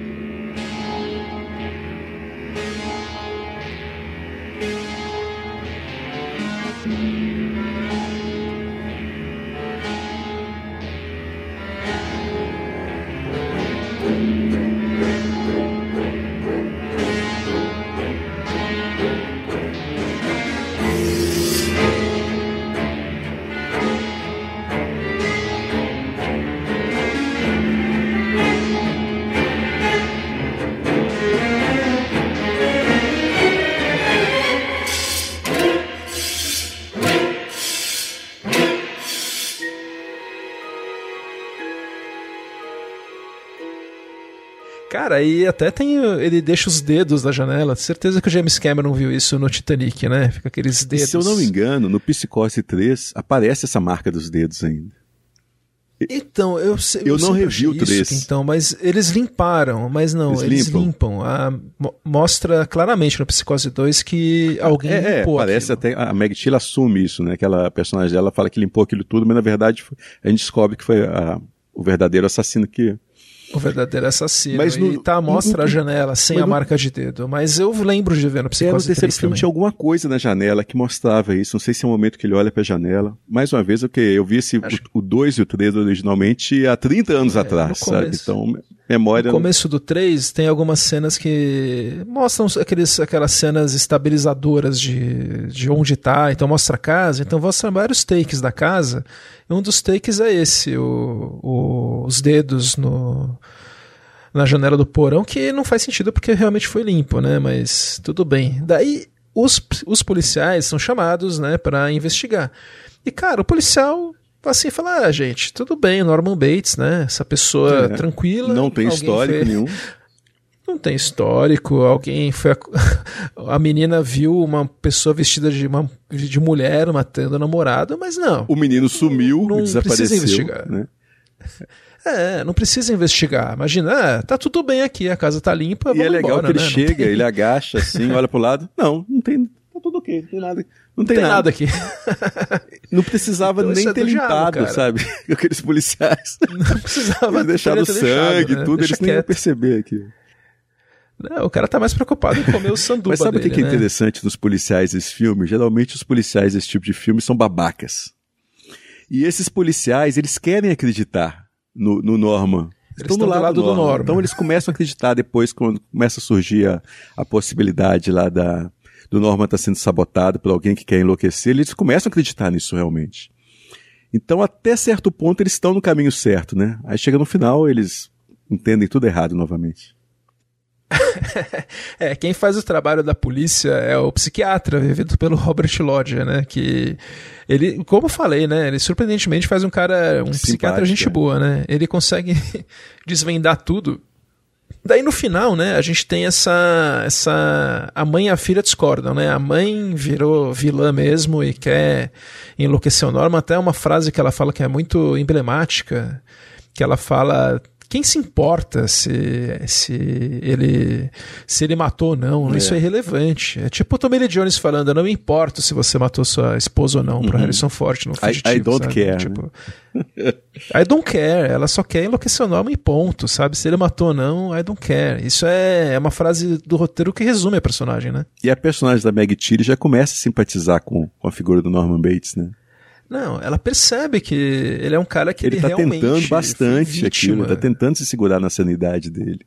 Cara, e até tem. Ele deixa os dedos da janela. Certeza que o James Cameron viu isso no Titanic, né? Fica aqueles dedos. E se eu não me engano, no Psicose 3 aparece essa marca dos dedos ainda. Então, eu, eu, eu não revi o 3. Então, mas eles limparam, mas não, eles, eles limpam. limpam. A, mostra claramente no Psicose 2 que alguém é, limpou. É, parece aquilo. até. A Meg Tilly assume isso, né? Aquela personagem dela fala que limpou aquilo tudo, mas na verdade a gente descobre que foi a, o verdadeiro assassino que, o verdadeiro assassino. Mas no, e tá, mostra no, a janela sem a marca de dedo. Mas eu lembro de ver no Psicose é, no terceiro filme tinha alguma coisa na janela que mostrava isso. Não sei se é o momento que ele olha pra janela. Mais uma vez, okay, eu vi esse, Acho... o 2 e o 3 originalmente há 30 anos é, atrás, sabe? Então, memória... No começo do 3 tem algumas cenas que mostram aqueles, aquelas cenas estabilizadoras de, de onde tá. Então mostra a casa. Então mostra vários takes da casa. Um dos takes é esse, o, o, os dedos no na janela do porão, que não faz sentido porque realmente foi limpo, né? Mas tudo bem. Daí os, os policiais são chamados, né, para investigar. E cara, o policial assim fala: ah, gente, tudo bem, Norman Bates, né? Essa pessoa é, tranquila. Não tem histórico fez... nenhum. Não tem histórico, alguém foi. A, a, menina viu uma pessoa vestida de, uma, de mulher matando o namorado, mas não. O menino sumiu, não, não desapareceu. Precisa investigar. Né? É, não precisa investigar. Imagina, ah, tá tudo bem aqui, a casa tá limpa. E é legal embora, que ele né? chega, ele agacha assim, olha pro lado. Não, não tem. Tá tudo ok, não tem nada. Não tem, tem nada. nada. aqui. Não precisava então, nem é ter limpado, diabo, sabe? Aqueles policiais. Não precisava. deixado sangue e né? tudo, Deixa eles quieto. nem perceber aqui. Não, o cara tá mais preocupado em comer o sanduíche. Mas sabe o que, que é né? interessante nos policiais desse filme? Geralmente os policiais desse tipo de filme são babacas. E esses policiais, eles querem acreditar no, no Norman. Eles estão do lado, lado do, Norman. Norman. Então eles começam a acreditar depois, quando começa a surgir a, a possibilidade lá da, do Norman estar tá sendo sabotado por alguém que quer enlouquecer, eles começam a acreditar nisso realmente. Então, até certo ponto, eles estão no caminho certo, né? Aí chega no final, eles entendem tudo errado novamente. é, quem faz o trabalho da polícia é o psiquiatra, vivido pelo Robert Lodge, né? Que ele, como eu falei, né? Ele surpreendentemente faz um cara, um psiquiatra gente boa, né? Ele consegue desvendar tudo. Daí no final, né, a gente tem essa essa a mãe e a filha discordam, né? A mãe virou vilã mesmo e quer enlouquecer o Norma, até uma frase que ela fala que é muito emblemática, que ela fala quem se importa se, se ele se ele matou ou não? É. Isso é irrelevante. É tipo o Tommy Lee Jones falando: eu não me importo se você matou sua esposa ou não, uhum. pro Harrison Ford no fugitivo. I, I don't sabe? care. Tipo, I don't care. Ela só quer enlouquecer o nome e ponto, sabe? Se ele matou ou não, I don't care. Isso é, é uma frase do roteiro que resume a personagem, né? E a personagem da Meg Tilly já começa a simpatizar com, com a figura do Norman Bates, né? Não, ela percebe que ele é um cara que ele, ele tá tentando bastante aquilo, tá tentando se segurar na sanidade dele.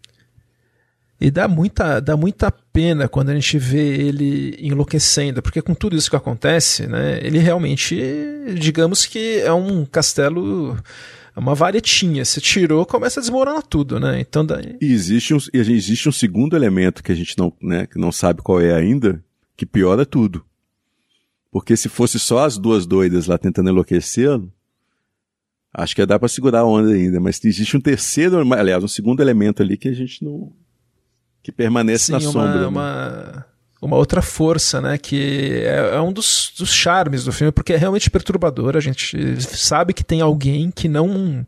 E dá muita, dá muita pena quando a gente vê ele enlouquecendo, porque com tudo isso que acontece, né, ele realmente, digamos que é um castelo, é uma varetinha. Se tirou, começa a desmoronar tudo, né? Então daí... E existe um, existe um segundo elemento que a gente não, né, que não sabe qual é ainda, que piora tudo. Porque se fosse só as duas doidas lá tentando enlouquecê-lo, acho que ia dar para segurar a onda ainda. Mas existe um terceiro, aliás, um segundo elemento ali que a gente não. que permanece Sim, na uma, sombra. Né? Uma, uma outra força, né? Que é, é um dos, dos charmes do filme, porque é realmente perturbador. A gente sabe que tem alguém que não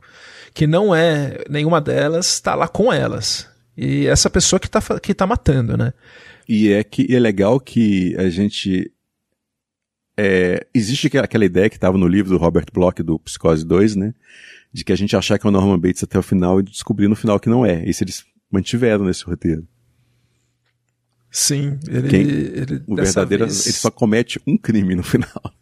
que não é nenhuma delas, está lá com elas. E essa pessoa que está que tá matando, né? E é que é legal que a gente é, existe aquela ideia que estava no livro do Robert Bloch, do Psicose 2, né? De que a gente achar que é o Norman Bates até o final e descobrir no final que não é. Isso eles mantiveram nesse roteiro. Sim, ele. Quem, ele o verdadeiro. Vez... Ele só comete um crime no final.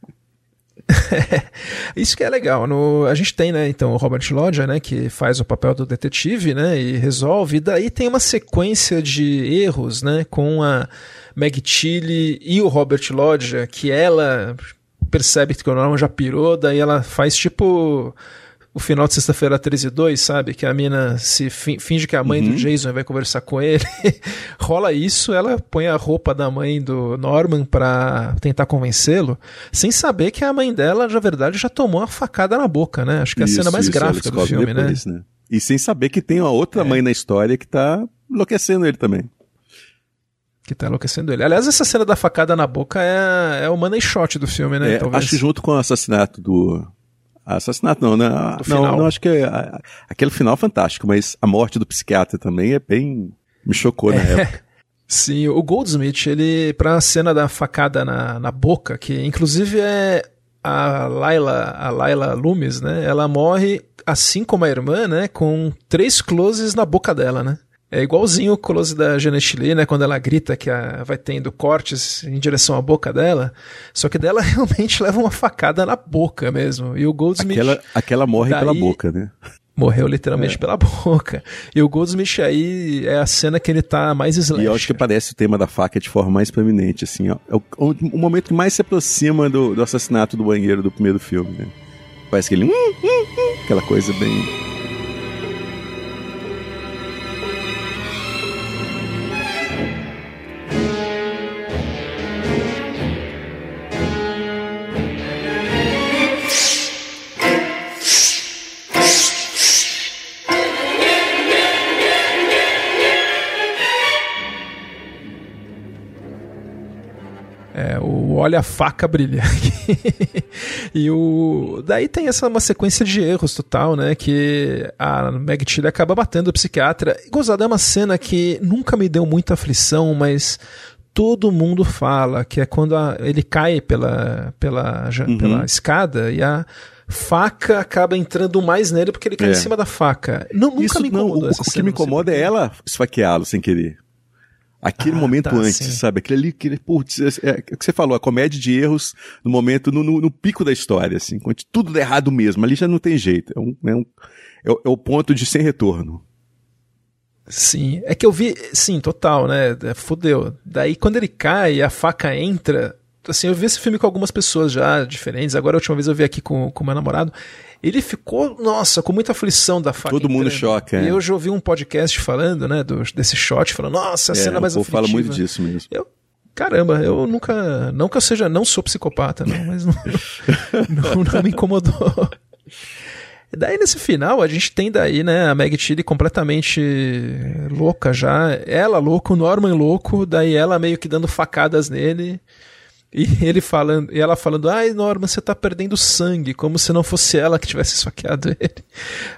Isso que é legal. No, a gente tem, né, então, o Robert Lodge, né, que faz o papel do detetive, né, e resolve. E daí tem uma sequência de erros, né, com a Meg Tilly e o Robert Lodge, que ela percebe que o Norman já pirou, daí ela faz tipo o final de sexta-feira 13 e 2, sabe? Que a mina se finge que é a mãe uhum. do Jason e vai conversar com ele. Rola isso, ela põe a roupa da mãe do Norman pra tentar convencê-lo, sem saber que a mãe dela, na verdade, já tomou uma facada na boca, né? Acho que é a cena mais gráfica do filme, né? depois, né? né? E sem saber que tem uma outra é. mãe na história que tá enlouquecendo ele também. Que tá enlouquecendo ele. Aliás, essa cena da facada na boca é, é o money shot do filme, né? É, acho que junto com o assassinato do, Assassinato não, né? não, não, acho que é, aquele final é fantástico, mas a morte do psiquiatra também é bem. me chocou na é. época. Sim, o Goldsmith, ele, pra cena da facada na, na boca, que inclusive é a Laila, a Laila Loomis, né? Ela morre, assim como a irmã, né? Com três closes na boca dela, né? É igualzinho o close da Janet Lee, né? Quando ela grita que a, vai tendo cortes em direção à boca dela. Só que dela realmente leva uma facada na boca mesmo. E o Goldsmith. Aquela, aquela morre daí, pela boca, né? Morreu literalmente é. pela boca. E o Goldsmith aí é a cena que ele tá mais slash. E eu acho que parece o tema da faca de forma mais proeminente, assim, ó. É o, o, o momento que mais se aproxima do, do assassinato do banheiro do primeiro filme, né? Parece que ele. Hum, hum, hum, aquela coisa bem. Olha a faca brilha. e o daí tem essa uma sequência de erros total, né, que a Meg Tilly acaba batendo o psiquiatra. E gozada é uma cena que nunca me deu muita aflição, mas todo mundo fala que é quando a, ele cai pela pela uhum. pela escada e a faca acaba entrando mais nele porque ele cai é. em cima da faca. Não, nunca Isso, me incomodou não, o, o que me incomoda é ela esfaqueá-lo sem querer. Aquele ah, momento tá, antes, sim. sabe? Aquele ali, aquele, putz, é, é, o que você falou, a comédia de erros no momento, no, no, no pico da história, assim, quando tudo dá errado mesmo, ali já não tem jeito, é, um, é, um, é, é o ponto de sem retorno. Sim, é que eu vi, sim, total, né, é, fodeu. Daí quando ele cai a faca entra, assim, eu vi esse filme com algumas pessoas já diferentes, agora a última vez eu vi aqui com o meu namorado, ele ficou, nossa, com muita aflição da faca. Todo mundo choca. E eu já ouvi um podcast falando, né, do, desse shot, falando, nossa, a é, cena mais aflitiva. fala muito disso mesmo. Eu, caramba, eu nunca, não que eu seja, não sou psicopata, não, mas não, não, não me incomodou. Daí nesse final a gente tem daí, né, a Meg Tilly completamente louca já, ela louca, o Norman louco, daí ela meio que dando facadas nele. E ele falando, e ela falando, ai Norman, você tá perdendo sangue, como se não fosse ela que tivesse esfaqueado ele.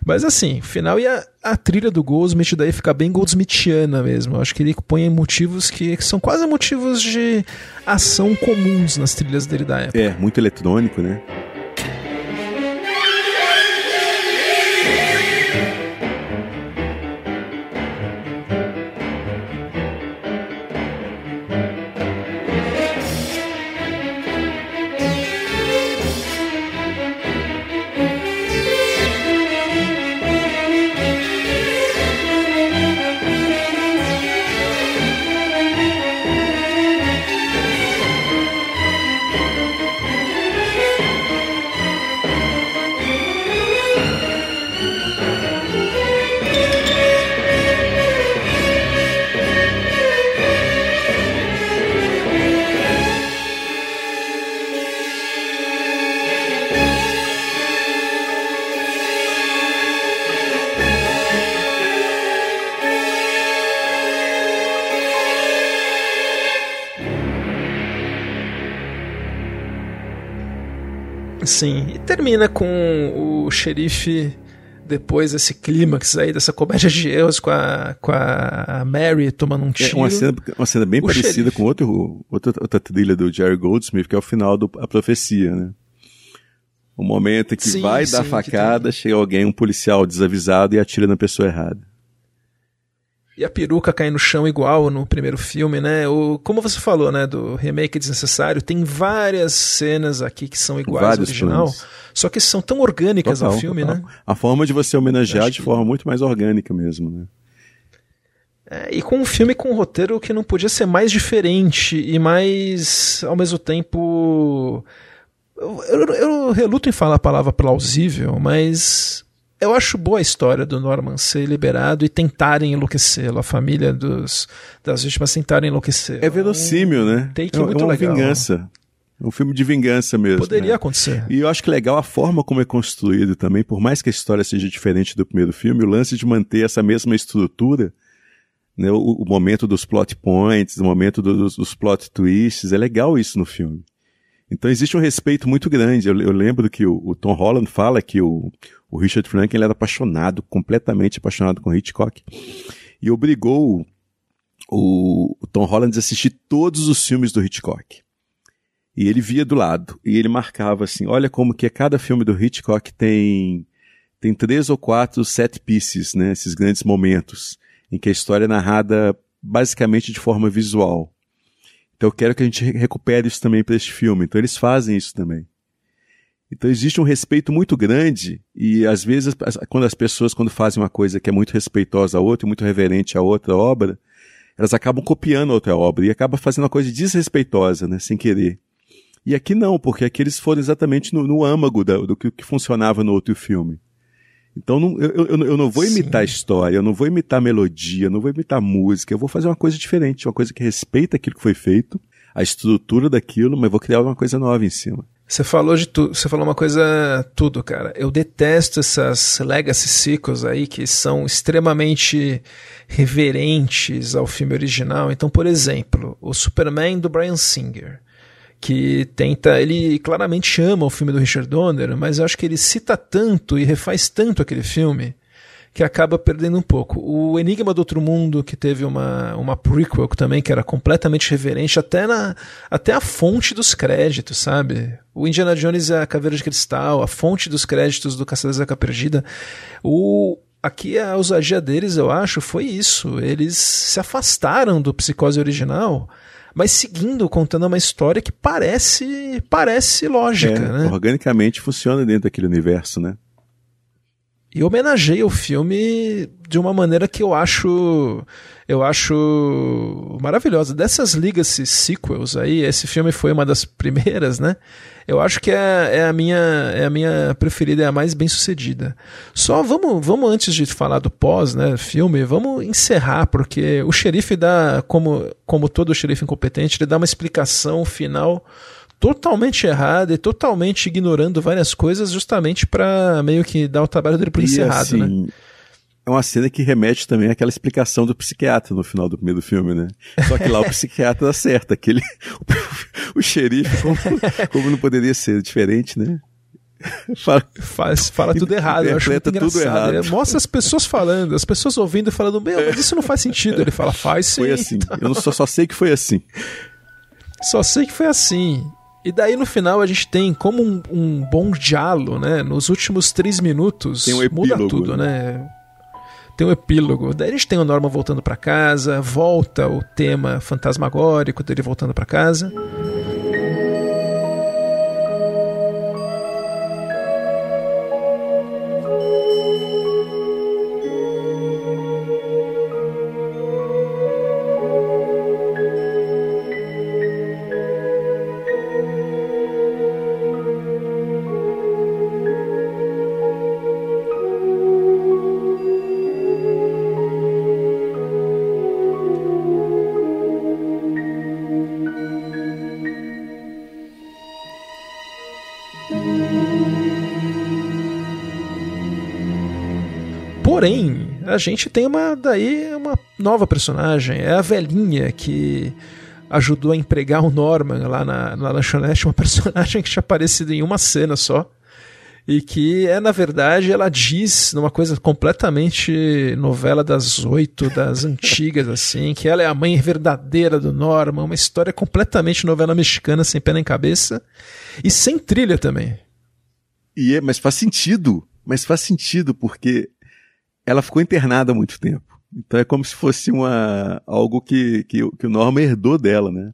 Mas assim, final e a, a trilha do Goldsmith daí fica bem Goldsmithiana mesmo. Eu acho que ele põe motivos que, que, são quase motivos de ação comuns nas trilhas dele da época. É, muito eletrônico, né? Sim, e termina com o xerife depois desse clímax aí, dessa comédia de erros com a, com a Mary tomando um tiro. É uma cena, uma cena bem parecida xerife. com outro, outra, outra trilha do Jerry Goldsmith, que é o final da profecia, né? O momento que sim, vai sim, dar facada, chega alguém, um policial desavisado e atira na pessoa errada. E a peruca cai no chão igual no primeiro filme, né? O, como você falou, né, do remake desnecessário, tem várias cenas aqui que são iguais Vários ao original, só que são tão orgânicas total, ao filme, total. né? A forma de você homenagear de forma muito mais orgânica mesmo, né? É, e com um filme com um roteiro que não podia ser mais diferente e mais, ao mesmo tempo. Eu, eu, eu reluto em falar a palavra plausível, mas eu acho boa a história do Norman ser liberado e tentarem enlouquecê-lo, a família dos, das vítimas tentarem enlouquecê-lo. É verossímil, né? Take é, muito é uma legal. vingança. É um filme de vingança mesmo. Poderia né? acontecer. E eu acho que legal a forma como é construído também, por mais que a história seja diferente do primeiro filme, o lance de manter essa mesma estrutura, né? o, o momento dos plot points, o momento dos, dos plot twists, é legal isso no filme. Então existe um respeito muito grande. Eu, eu lembro que o, o, Tom Holland fala que o, o Richard Franklin era apaixonado, completamente apaixonado com Hitchcock, e obrigou o, o Tom Holland a assistir todos os filmes do Hitchcock. E ele via do lado, e ele marcava assim, olha como que cada filme do Hitchcock tem tem três ou quatro set pieces, né, esses grandes momentos, em que a história é narrada basicamente de forma visual. Então eu quero que a gente recupere isso também para este filme. Então eles fazem isso também. Então existe um respeito muito grande e às vezes quando as pessoas quando fazem uma coisa que é muito respeitosa a outra, muito reverente a outra obra, elas acabam copiando outra obra e acabam fazendo uma coisa desrespeitosa, né, sem querer. E aqui não, porque aqui eles foram exatamente no, no âmago da, do que, que, funcionava no outro filme. Então não, eu, eu, eu, não vou imitar Sim. a história, eu não vou imitar a melodia, eu não vou imitar a música, eu vou fazer uma coisa diferente, uma coisa que respeita aquilo que foi feito, a estrutura daquilo, mas vou criar uma coisa nova em cima. Você falou de tudo, você falou uma coisa tudo, cara. Eu detesto essas legacy sequels aí que são extremamente reverentes ao filme original. Então, por exemplo, o Superman do Brian Singer que tenta, ele claramente ama o filme do Richard Donner, mas eu acho que ele cita tanto e refaz tanto aquele filme que acaba perdendo um pouco. O Enigma do Outro Mundo, que teve uma, uma prequel também, que era completamente reverente, até, na, até a fonte dos créditos, sabe? O Indiana Jones é a Caveira de Cristal, a fonte dos créditos do Caçador da Perdida. O, aqui a ousadia deles, eu acho, foi isso. Eles se afastaram do psicose original mas seguindo, contando uma história que parece parece lógica, é, né? Organicamente funciona dentro daquele universo, né? E homenageia o filme de uma maneira que eu acho eu acho maravilhosa. Dessas Legacy sequels aí, esse filme foi uma das primeiras, né? Eu acho que é, é, a, minha, é a minha preferida, é a mais bem sucedida. Só vamos, vamos antes de falar do pós, né, filme, vamos encerrar, porque o xerife dá, como, como todo xerife incompetente, ele dá uma explicação final totalmente errada e totalmente ignorando várias coisas justamente para meio que dar o trabalho dele por encerrado, né? assim, né? é uma cena que remete também àquela explicação do psiquiatra no final do primeiro filme, né? Só que lá o psiquiatra acerta, aquele, o, o xerife, como, como não poderia ser diferente, né? Fala, Faz, fala tudo errado, eu acho muito engraçado. Tudo errado. Ele mostra as pessoas falando, as pessoas ouvindo e falando, meu, mas isso não faz sentido. Ele fala, faz sim. Foi assim, eu só, só sei que foi assim. Só sei que foi assim. E daí no final a gente tem como um, um bom diálogo, né? Nos últimos três minutos um epílogo, muda tudo, né? né? Tem um epílogo. Daí a gente tem o Norman voltando para casa, volta o tema fantasmagórico dele voltando para casa. A gente tem uma daí uma nova personagem, é a velhinha que ajudou a empregar o Norman lá na, na lanchonete, uma personagem que tinha aparecido em uma cena só. E que é, na verdade, ela diz numa coisa completamente novela das oito, das antigas, assim, que ela é a mãe verdadeira do Norman, uma história completamente novela mexicana, sem pé nem cabeça, e sem trilha também. E é, mas faz sentido, mas faz sentido, porque ela ficou internada há muito tempo. Então é como se fosse uma, algo que, que, que o Norma herdou dela, né?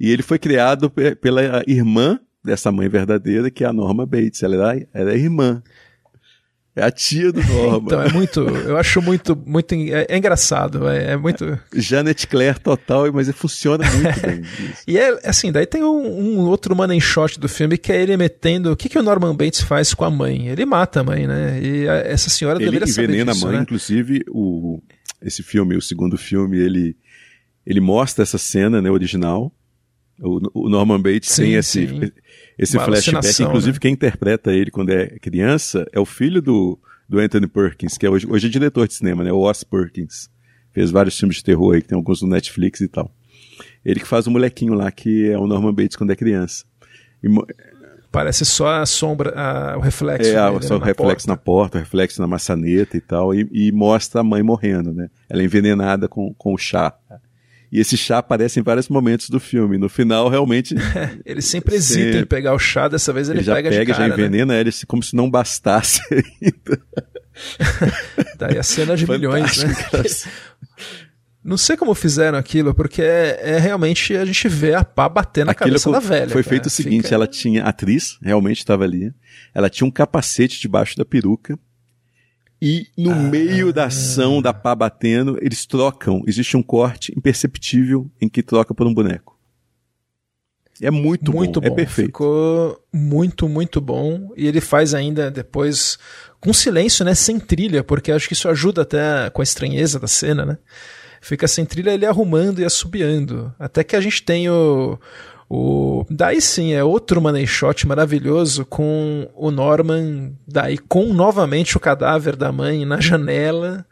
E ele foi criado pela irmã dessa mãe verdadeira, que é a Norma Bates. Ela era, era irmã. É a tia do Norma. então, é muito. Eu acho muito. muito é, é engraçado. É, é, muito. Janet Claire total, mas funciona muito bem. e é assim, daí tem um, um, outro money shot do filme que é ele metendo. O que, que o Norman Bates faz com a mãe? Ele mata a mãe, né? E a, essa senhora ele deveria saber. Ele envenena a mãe, né? inclusive, o, esse filme, o segundo filme, ele, ele mostra essa cena, né, original. O, o Norman Bates sim, tem esse. Sim esse flashback. Inclusive, né? quem interpreta ele quando é criança é o filho do, do Anthony Perkins, que é hoje, hoje é diretor de cinema, né? O Oz Perkins. Fez vários filmes de terror aí, que tem alguns no Netflix e tal. Ele que faz o molequinho lá, que é o Norman Bates quando é criança. E, Parece só a sombra, a, o reflexo. É, dele, só o reflexo porta. na porta, o reflexo na maçaneta e tal, e, e, mostra a mãe morrendo, né? Ela é envenenada com, com o chá. E esse chá aparece em vários momentos do filme. No final, realmente. ele sempre hesita em pegar o chá, dessa vez ele, ele já pega, pega cara, já envenena né? ele como se não bastasse ainda. Daí a cena de milhões, né? Não sei como fizeram aquilo, porque é, é, realmente a gente vê a pá bater na aquilo cabeça da velha. Foi cara. feito o seguinte: Fica... ela tinha atriz, realmente estava ali. Ela tinha um capacete debaixo da peruca e no ah, meio da ação da pá batendo, eles trocam. Existe um corte imperceptível em que troca por um boneco. É muito, muito bom, é bom, é perfeito. Ficou muito, muito bom. E ele faz ainda depois com silêncio, né? Sem trilha, porque acho que isso ajuda até com a estranheza da cena, né? Fica sem trilha ele arrumando e assobiando. Até que a gente tem o, o, daí sim, é outro money shot maravilhoso com o Norman, daí com novamente o cadáver da mãe na janela,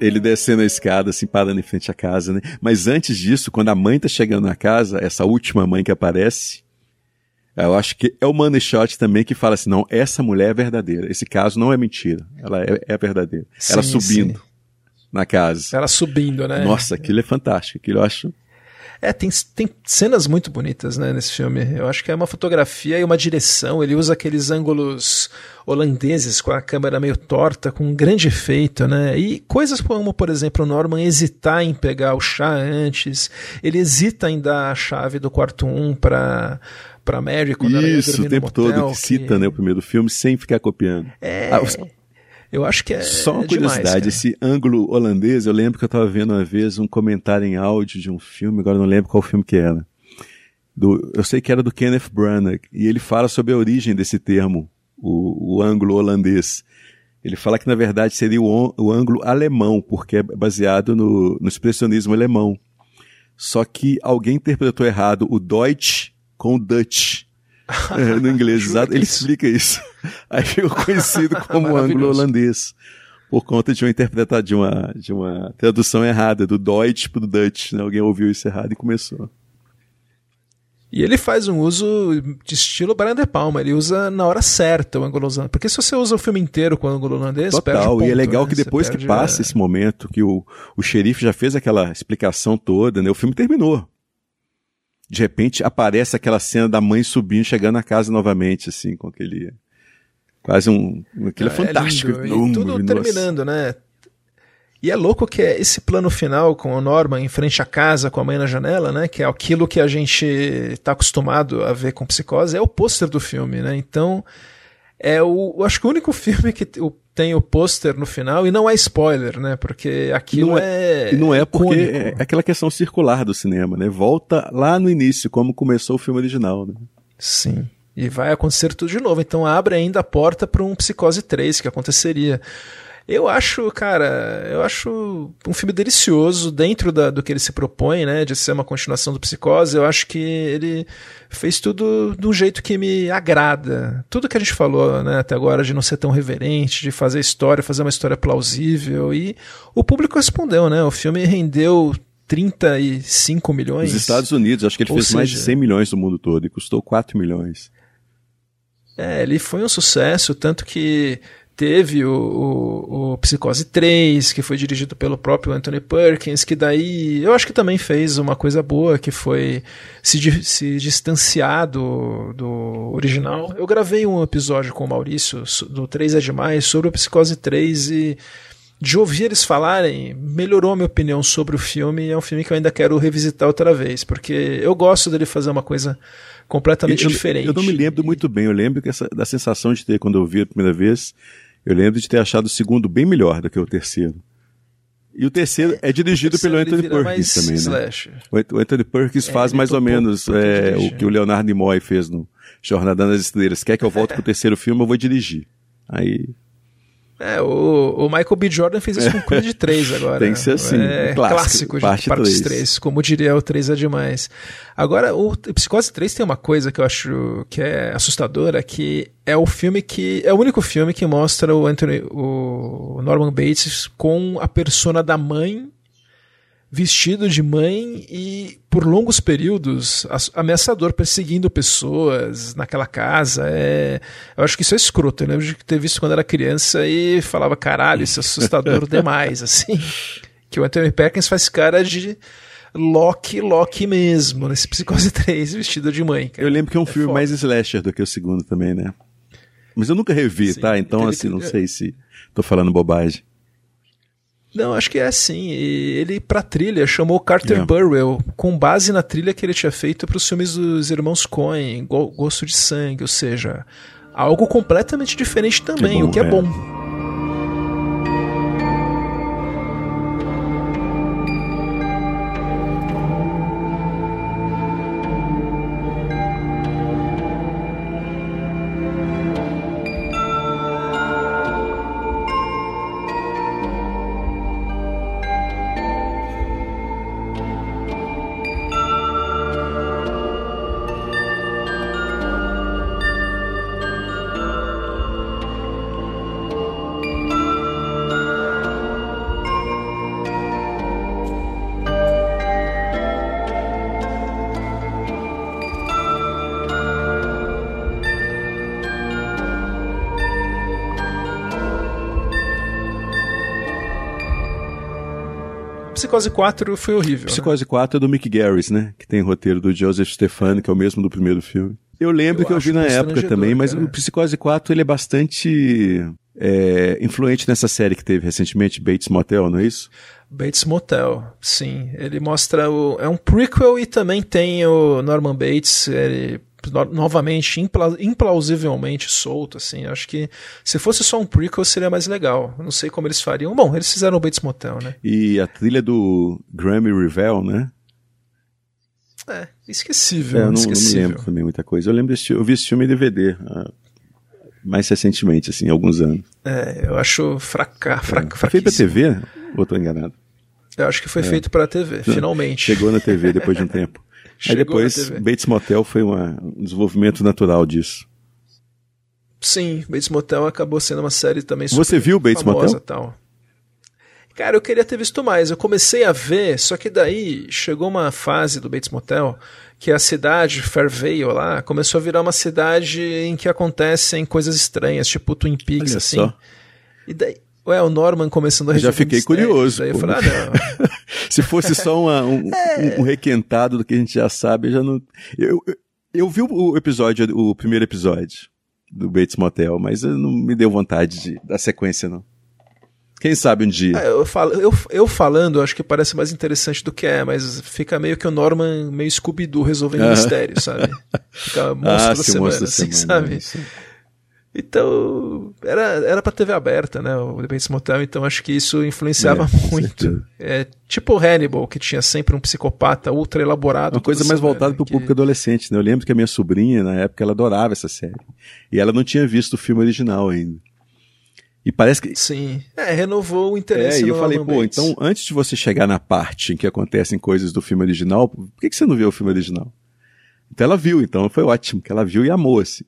ele descendo a escada, assim, parando em frente à casa, né? Mas antes disso, quando a mãe tá chegando na casa, essa última mãe que aparece, eu acho que é o money shot também que fala assim, não, essa mulher é verdadeira, esse caso não é mentira, ela é, é verdadeira. Sim, ela subindo sim. na casa. Ela subindo, né? Nossa, aquilo é fantástico, aquilo eu acho é, tem, tem cenas muito bonitas, né, nesse filme. Eu acho que é uma fotografia e uma direção. Ele usa aqueles ângulos holandeses com a câmera meio torta, com um grande efeito, né? E coisas como, por exemplo, o Norman hesitar em pegar o chá antes, ele hesita em dar a chave do quarto 1 para para Mary quando Isso, o tempo todo que, que cita, né, o primeiro filme sem ficar copiando. É. Ah, os eu acho que é. Só uma é curiosidade, demais, esse ângulo holandês, eu lembro que eu estava vendo uma vez um comentário em áudio de um filme, agora não lembro qual filme que era. do, eu sei que era do Kenneth Branagh, e ele fala sobre a origem desse termo, o, o ângulo holandês. Ele fala que na verdade seria o, o ângulo alemão, porque é baseado no, no expressionismo alemão. Só que alguém interpretou errado o Deutsch com o Dutch. É, no inglês, exato. Ele explica isso. Aí ficou conhecido como ângulo holandês. Por conta de uma interpretação, de uma, de uma tradução errada, do Deutsch para o Dutch. Né? Alguém ouviu isso errado e começou. E ele faz um uso de estilo Brian De Palma, ele usa na hora certa o ângulo holandês. Porque se você usa o filme inteiro com o ângulo holandês, Total, ponto, e é legal né? que depois que passa a... esse momento, que o, o xerife já fez aquela explicação toda, né? O filme terminou. De repente aparece aquela cena da mãe subindo, chegando na casa novamente, assim, com aquele. Quase um. Aquele é, é fantástico. É lindo. E tudo terminando, né? E é louco que é esse plano final com o Norman em frente à casa, com a mãe na janela, né? Que é aquilo que a gente está acostumado a ver com psicose, é o pôster do filme, né? Então, é o. Acho que o único filme que tem o pôster no final, e não é spoiler, né? Porque aquilo não é. E não é porque é aquela questão circular do cinema, né? Volta lá no início, como começou o filme original, né? Sim. E vai acontecer tudo de novo. Então abre ainda a porta para um Psicose 3 que aconteceria. Eu acho, cara, eu acho um filme delicioso dentro da, do que ele se propõe, né, de ser uma continuação do Psicose. Eu acho que ele fez tudo de um jeito que me agrada. Tudo que a gente falou, né, até agora de não ser tão reverente, de fazer história, fazer uma história plausível e o público respondeu, né? O filme rendeu 35 milhões. Nos Estados Unidos, acho que ele fez seja, mais de 100 milhões no mundo todo e custou 4 milhões. É, ele foi um sucesso, tanto que teve o, o, o, Psicose 3, que foi dirigido pelo próprio Anthony Perkins, que daí eu acho que também fez uma coisa boa, que foi se, se distanciar do, do original. Eu gravei um episódio com o Maurício, do 3 é Demais, sobre o Psicose 3 e de ouvir eles falarem, melhorou a minha opinião sobre o filme e é um filme que eu ainda quero revisitar outra vez, porque eu gosto dele fazer uma coisa completamente eu, diferente. Eu não me lembro muito bem, eu lembro que essa, da sensação de ter, quando eu vi a primeira vez, eu lembro de ter achado o segundo bem melhor do que o terceiro. E o terceiro é, é dirigido terceiro pelo Anthony Perkins também, né? O Anthony Perkins é, faz mais ou menos é, o que o Leonardo Nimoy fez no Jornada nas Estrelas. Quer que eu volte pro terceiro filme, eu vou dirigir. Aí é, o, o, Michael B. Jordan fez isso com Creed 3 agora. Tem que ser assim. É clássico, clássico de parte 3. 3. Como diria o 3 é demais. Agora, o Psicose 3 tem uma coisa que eu acho que é assustadora, que é o filme que. É o único filme que mostra o Anthony, o Norman Bates com a persona da mãe vestido de mãe e por longos períodos ameaçador, perseguindo pessoas naquela casa. É... Eu acho que isso é escroto. Eu lembro de ter visto quando era criança e falava, caralho, isso é assustador demais, assim. Que o Anthony Perkins faz cara de Loki, Loki mesmo, nesse Psicose 3, vestido de mãe. Cara. Eu lembro que é um é filme foda. mais slasher do que o segundo também, né? Mas eu nunca revi, Sim, tá? Então, assim, não sei se tô falando bobagem. Não, acho que é assim. Ele, pra trilha, chamou Carter yeah. Burwell, com base na trilha que ele tinha feito para os filmes dos irmãos Coen, Gosto de Sangue, ou seja, algo completamente diferente também, bom, o que é, é bom. Psicose 4 foi horrível. Psicose né? 4 é do Mick Garris, né? Que tem roteiro do Joseph Stefani, que é o mesmo do primeiro filme. Eu lembro eu que eu vi na época também, mas cara. o Psicose 4 ele é bastante é, influente nessa série que teve recentemente, Bates Motel, não é isso? Bates Motel, sim. Ele mostra o. É um prequel e também tem o Norman Bates. Ele novamente impla implausivelmente solto, assim. Acho que se fosse só um prequel seria mais legal. Não sei como eles fariam. Bom, eles fizeram o Bates Motel, né? E a trilha do Grammy Revell, né? É, esquecível. É, eu não, esquecível. não me lembro também muita coisa. Eu lembro desse, eu vi esse filme em DVD. Ah, mais recentemente, assim, alguns anos. É, eu acho fraca, fraca, é. Foi feito pra TV? Ou tô enganado? Eu acho que foi é. feito pra TV, finalmente. Chegou na TV depois de um tempo. Aí depois, Bates Motel foi uma, um desenvolvimento natural disso. Sim, Bates Motel acabou sendo uma série também super Você viu Bates Motel? Tal. Cara, eu queria ter visto mais. Eu comecei a ver, só que daí chegou uma fase do Bates Motel que a cidade, Fairvale lá, começou a virar uma cidade em que acontecem coisas estranhas, tipo Twin Peaks, Olha assim. Só. E daí, ué, o Norman começando a Já fiquei curioso. Daí eu falei, ah, não. Se fosse só uma, um, é. um, requentado do que a gente já sabe, eu já não. Eu, eu, eu vi o episódio, o primeiro episódio do Bates Motel, mas não me deu vontade de, da sequência, não. Quem sabe um dia. É, eu, falo, eu, eu falando, acho que parece mais interessante do que é, mas fica meio que o Norman meio Scooby-Doo resolvendo -huh. mistério, sabe? Fica monstro ah, da semana, monstro assim, semana, sabe? Então, era, era pra TV aberta, né? O Bates Motel, então acho que isso influenciava é, muito. É tipo o Hannibal, que tinha sempre um psicopata ultra elaborado. Uma coisa mais voltada pro que... público adolescente, né? Eu lembro que a minha sobrinha, na época, ela adorava essa série. E ela não tinha visto o filme original ainda. E parece que. Sim. É, renovou o interesse. É, e eu falei, pô, então antes de você chegar na parte em que acontecem coisas do filme original, por que, que você não viu o filme original? Então ela viu, então foi ótimo, que ela viu e amou, assim.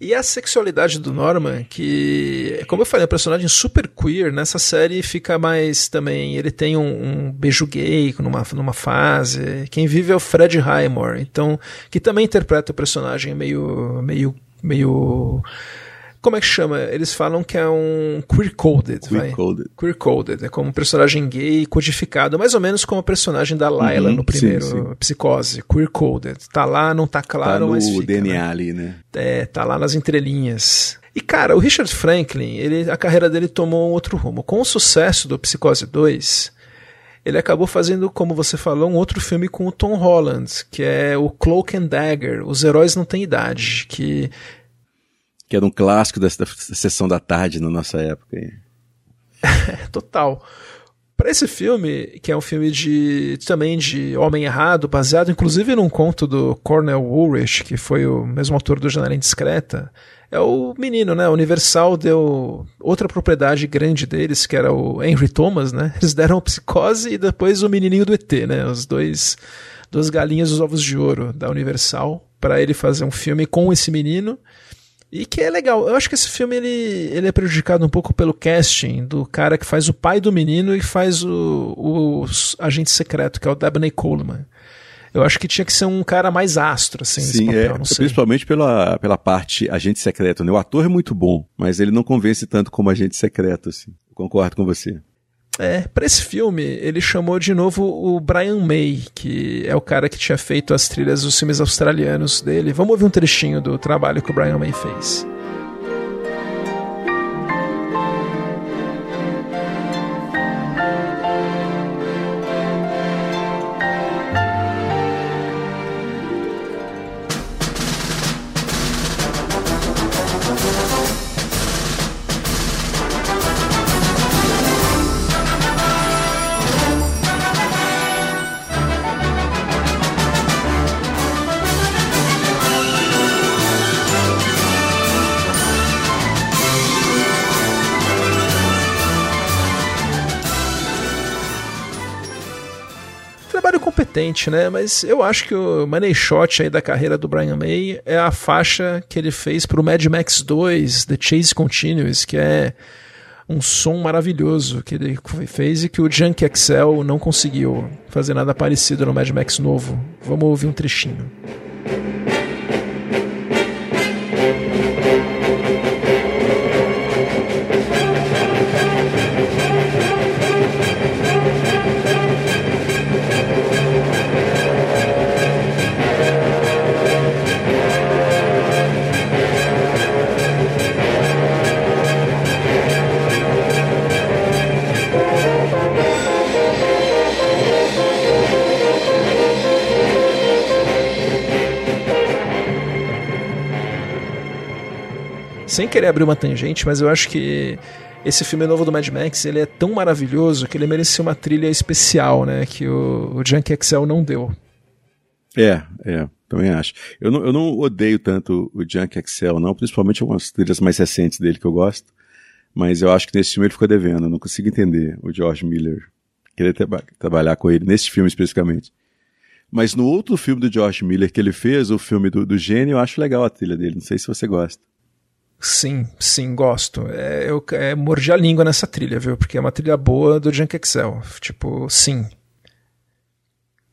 E a sexualidade do Norman, que, como eu falei, é um personagem super queer, nessa série fica mais também. Ele tem um, um, beijo gay numa, numa fase. Quem vive é o Fred Highmore, então, que também interpreta o personagem meio. meio. meio como é que chama? Eles falam que é um queer-coded. Queer-coded. Queer-coded. É como um personagem gay codificado, mais ou menos como a personagem da Layla uhum, no primeiro sim, sim. Psicose. Queer-coded. Tá lá, não tá claro, tá mas fica, DNA né? ali, né? É, tá lá nas entrelinhas. E cara, o Richard Franklin, ele, a carreira dele tomou um outro rumo. Com o sucesso do Psicose 2, ele acabou fazendo, como você falou, um outro filme com o Tom Holland, que é o Cloak and Dagger, Os Heróis Não Têm Idade, que que era um clássico da sessão da tarde na nossa época. Total. Para esse filme, que é um filme de também de Homem Errado, baseado inclusive num conto do Cornel Woolrich, que foi o mesmo autor do Janela Indiscreta, é o menino, né? Universal deu outra propriedade grande deles, que era o Henry Thomas, né? Eles deram Psicose e depois o menininho do ET, né? Os dois duas galinhas dos ovos de ouro da Universal para ele fazer um filme com esse menino e que é legal. Eu acho que esse filme ele, ele é prejudicado um pouco pelo casting do cara que faz o pai do menino e faz o, o agente secreto, que é o Dabney Coleman. Eu acho que tinha que ser um cara mais astro, assim, Sim, papel, é, principalmente pela, pela parte agente secreto, né? O ator é muito bom, mas ele não convence tanto como agente secreto, assim. Eu concordo com você. É, para esse filme, ele chamou de novo o Brian May, que é o cara que tinha feito as trilhas dos filmes australianos dele. Vamos ouvir um trechinho do trabalho que o Brian May fez. Né? Mas eu acho que o money shot aí da carreira do Brian May é a faixa que ele fez pro Mad Max 2, The Chase Continues, que é um som maravilhoso que ele fez e que o Junk Excel não conseguiu fazer nada parecido no Mad Max novo. Vamos ouvir um trechinho. Sem querer abrir uma tangente, mas eu acho que esse filme novo do Mad Max ele é tão maravilhoso que ele merecia uma trilha especial, né? Que o, o Junkie Excel não deu. É, é, também acho. Eu não, eu não odeio tanto o Junkie Excel, não, principalmente algumas trilhas mais recentes dele que eu gosto. Mas eu acho que nesse filme ele ficou devendo. Eu não consigo entender o George Miller querer tra trabalhar com ele, nesse filme especificamente. Mas no outro filme do George Miller que ele fez, o filme do, do Gênio, eu acho legal a trilha dele. Não sei se você gosta. Sim, sim, gosto. É, eu é, mordi a língua nessa trilha, viu? Porque é uma trilha boa do Junk Excel. Tipo, sim.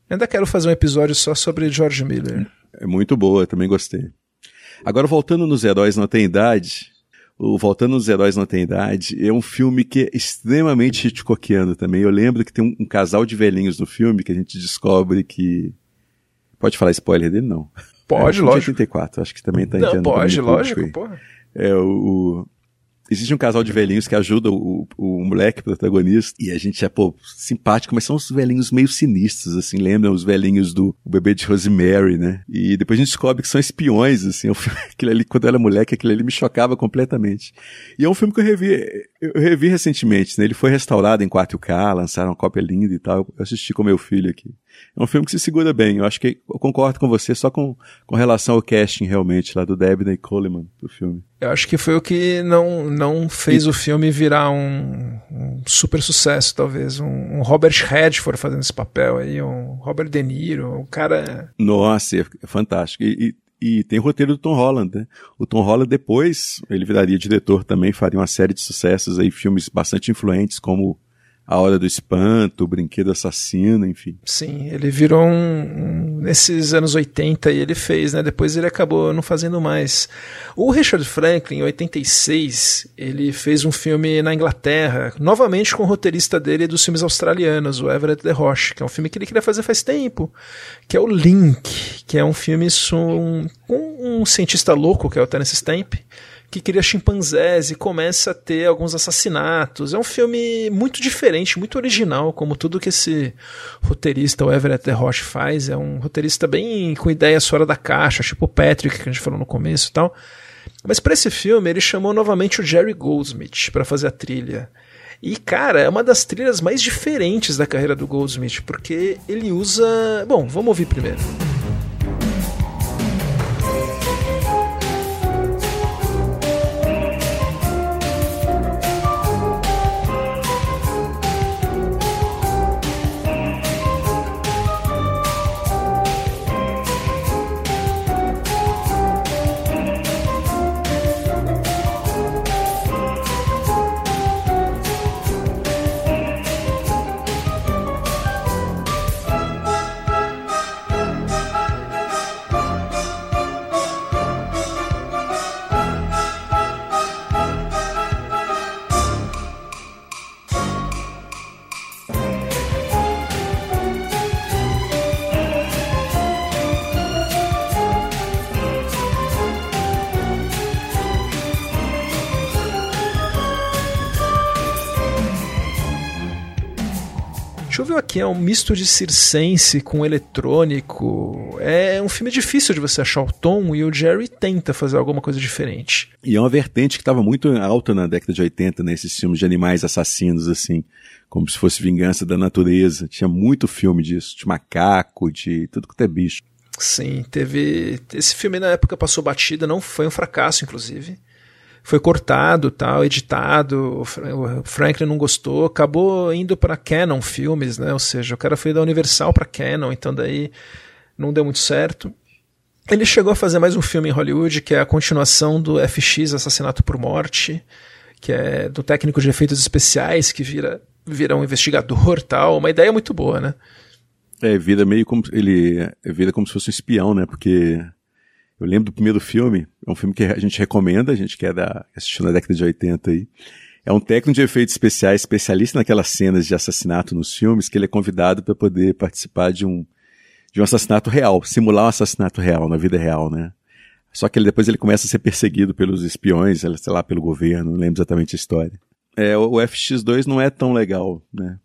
Ainda quero fazer um episódio só sobre George Miller. É muito boa, também gostei. Agora, voltando nos Heróis Não Tem Idade, o Voltando nos Heróis Não Tem Idade é um filme que é extremamente Hitchcockiano também. Eu lembro que tem um, um casal de velhinhos no filme que a gente descobre que... Pode falar spoiler dele? Não. Pode, é, lógico. 84, acho que também tá Não, pode, lógico, porra. É, o, o, existe um casal de velhinhos que ajuda o, o, o moleque protagonista e a gente é, pô, simpático, mas são os velhinhos meio sinistros, assim, lembram os velhinhos do bebê de Rosemary, né? E depois a gente descobre que são espiões, assim, aquilo ali, quando eu era moleque, aquilo ali me chocava completamente. E é um filme que eu revi, eu revi recentemente, né? Ele foi restaurado em 4K, lançaram uma cópia linda e tal, eu assisti com meu filho aqui. É um filme que se segura bem. Eu acho que eu concordo com você só com, com relação ao casting realmente lá do Debney Coleman do filme. Eu acho que foi o que não, não fez e... o filme virar um, um, super sucesso, talvez. Um, um Robert Redford fazendo esse papel aí, um Robert De Niro, um cara. Nossa, é fantástico. E, e... E tem o roteiro do Tom Holland, né? O Tom Holland depois, ele viraria diretor também, faria uma série de sucessos aí, filmes bastante influentes, como a Hora do Espanto, O Brinquedo Assassino, enfim. Sim, ele virou um, um, Nesses anos 80 e ele fez, né? Depois ele acabou não fazendo mais. O Richard Franklin, em 86, ele fez um filme na Inglaterra, novamente com o roteirista dele dos filmes australianos, o Everett de Roche, que é um filme que ele queria fazer faz tempo, que é o Link, que é um filme com um, um cientista louco, que é o Terence Stamp, que cria chimpanzés e começa a ter alguns assassinatos. É um filme muito diferente, muito original, como tudo que esse roteirista, o Everett de Roche, faz. É um roteirista bem com ideias fora da caixa, tipo o Patrick, que a gente falou no começo e tal. Mas para esse filme, ele chamou novamente o Jerry Goldsmith para fazer a trilha. E, cara, é uma das trilhas mais diferentes da carreira do Goldsmith, porque ele usa. Bom, vamos ouvir primeiro. Choveu aqui é um misto de circense com eletrônico. É um filme difícil de você achar o tom e o Jerry tenta fazer alguma coisa diferente. E é uma vertente que estava muito alta na década de 80, nesses né, filmes de animais assassinos, assim, como se fosse vingança da natureza. Tinha muito filme disso, de macaco, de tudo que é bicho. Sim, teve. Esse filme na época passou batida, não foi um fracasso, inclusive foi cortado, tal, editado. O Franklin não gostou, acabou indo para Canon Filmes, né? Ou seja, o cara foi da Universal para Canon, então daí não deu muito certo. Ele chegou a fazer mais um filme em Hollywood, que é a continuação do FX Assassinato por Morte, que é do técnico de efeitos especiais que vira vira um investigador, tal, uma ideia muito boa, né? É, vira meio como ele é, vira como se fosse um espião, né? Porque eu lembro do primeiro filme, é um filme que a gente recomenda, a gente quer dar, assistir na década de 80 aí. É um técnico de efeitos especiais, especialista naquelas cenas de assassinato nos filmes, que ele é convidado para poder participar de um, de um assassinato real, simular um assassinato real, na vida real, né? Só que ele, depois ele começa a ser perseguido pelos espiões, sei lá, pelo governo, não lembro exatamente a história. É, o, o FX2 não é tão legal, né?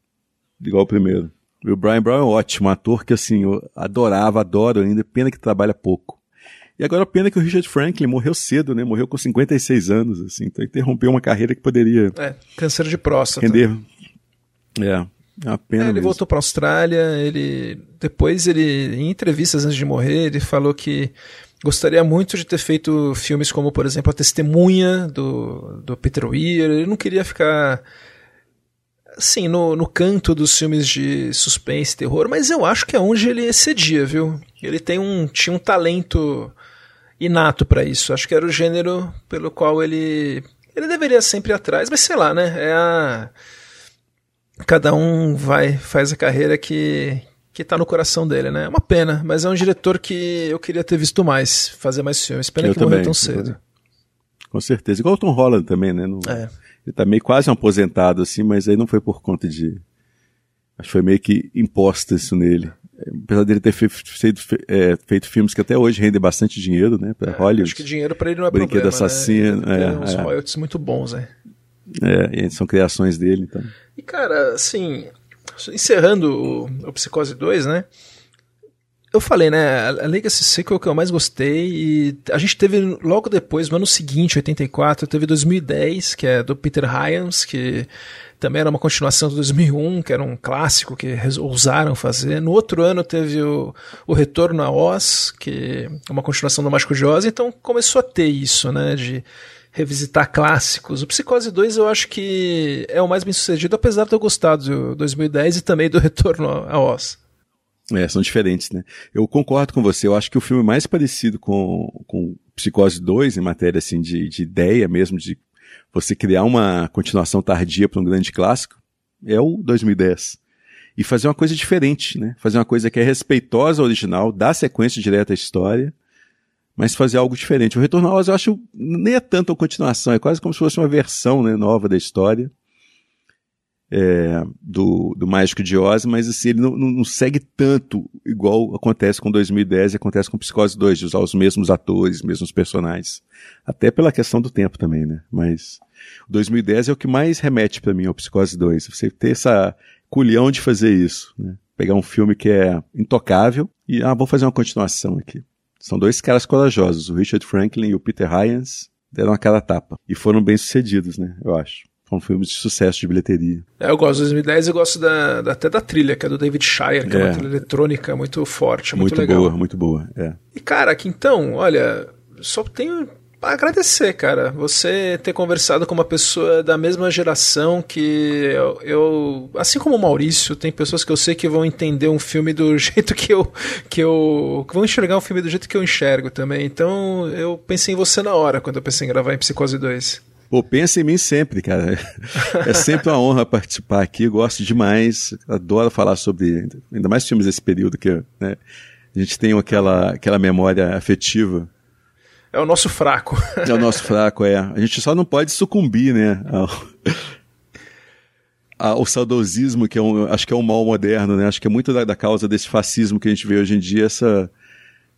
Igual o primeiro. E o Brian Brown é um ótimo ator que, assim, eu adorava, adoro ainda, pena que trabalha pouco. E agora a pena é que o Richard Franklin morreu cedo, né? Morreu com 56 anos, assim. Então interrompeu uma carreira que poderia. É, câncer de próstata. Render. É. É. É, ele mesmo. voltou para a Austrália. Ele depois ele em entrevistas antes de morrer ele falou que gostaria muito de ter feito filmes como por exemplo a Testemunha do, do Peter Weir. Ele não queria ficar assim no, no canto dos filmes de suspense, terror, mas eu acho que é onde ele excedia, viu? Ele tem um tinha um talento inato para isso. Acho que era o gênero pelo qual ele ele deveria sempre ir atrás, mas sei lá, né? É a cada um vai faz a carreira que que tá no coração dele, né? É uma pena, mas é um diretor que eu queria ter visto mais, fazer mais filmes. Pena Eu que morreu também, tão eu cedo. Com certeza. Igual o Tom Holland também, né? No- É. Ele tá meio quase um aposentado, assim, mas aí não foi por conta de. Acho que foi meio que imposto isso nele. Apesar dele ter fe- feito, é, feito filmes que até hoje rendem bastante dinheiro, né? Pra Hollywood. Acho que dinheiro pra ele não é Brinquedo problema, Assassino, né? Ele tem é, uns é. royalties muito bons, né? É, são criações dele, então. E cara, assim, encerrando o, o Psicose 2, né? Eu falei, né? A Legacy Sequel que eu mais gostei e a gente teve logo depois, no ano seguinte, 84, teve 2010, que é do Peter Hyams, que também era uma continuação do 2001, que era um clássico que ousaram fazer. No outro ano teve o, o Retorno a Oz, que é uma continuação do Mágico de Oz, então começou a ter isso, né? De revisitar clássicos. O Psicose 2 eu acho que é o mais bem sucedido, apesar de eu gostar do 2010 e também do Retorno a Oz. É, são diferentes, né? Eu concordo com você. Eu acho que o filme mais parecido com, com Psicose 2, em matéria assim, de, de ideia mesmo, de você criar uma continuação tardia para um grande clássico, é o 2010. E fazer uma coisa diferente, né? Fazer uma coisa que é respeitosa ao original, dar sequência direta à história, mas fazer algo diferente. O Retorno a Oz, eu acho, nem é tanto uma continuação, é quase como se fosse uma versão né, nova da história é, do, do Mágico de Oz, mas assim, ele não, não, segue tanto igual acontece com 2010 e acontece com Psicose 2, de usar os mesmos atores, os mesmos personagens. Até pela questão do tempo também, né? Mas o 2010 é o que mais remete para mim ao Psicose 2. Você ter essa culhão de fazer isso, né? Pegar um filme que é intocável e, ah, vou fazer uma continuação aqui. São dois caras corajosos, o Richard Franklin e o Peter Hyams, deram a cara a tapa. E foram bem sucedidos, né? Eu acho. Foram filmes de sucesso de bilheteria. É, eu gosto de 2010 e gosto da, da- até da trilha, que é do David Shire, que é, É. uma trilha eletrônica muito forte, muito, Muito, legal. boa, muito boa. É. E cara, aqui então, olha, só tenho agradecer, cara, você ter conversado com uma pessoa da mesma geração que eu, eu- assim como o Maurício, tem pessoas que eu sei que vão entender um filme do jeito que eu que eu que vão enxergar um filme do jeito que eu enxergo também. Então, eu pensei em você na hora quando eu pensei em gravar em Psicose 2. Pô, pensa em mim sempre, cara. É sempre uma honra participar aqui, gosto demais, adoro falar sobre, ainda mais filmes desse período que né, a gente tem aquela, aquela memória afetiva. É o nosso fraco. É o nosso fraco, é. A gente só não pode sucumbir, né, ao, ao saudosismo, que é um, acho que é um mal moderno, né? Acho que é muito da, da causa desse fascismo que a gente vê hoje em dia, essa,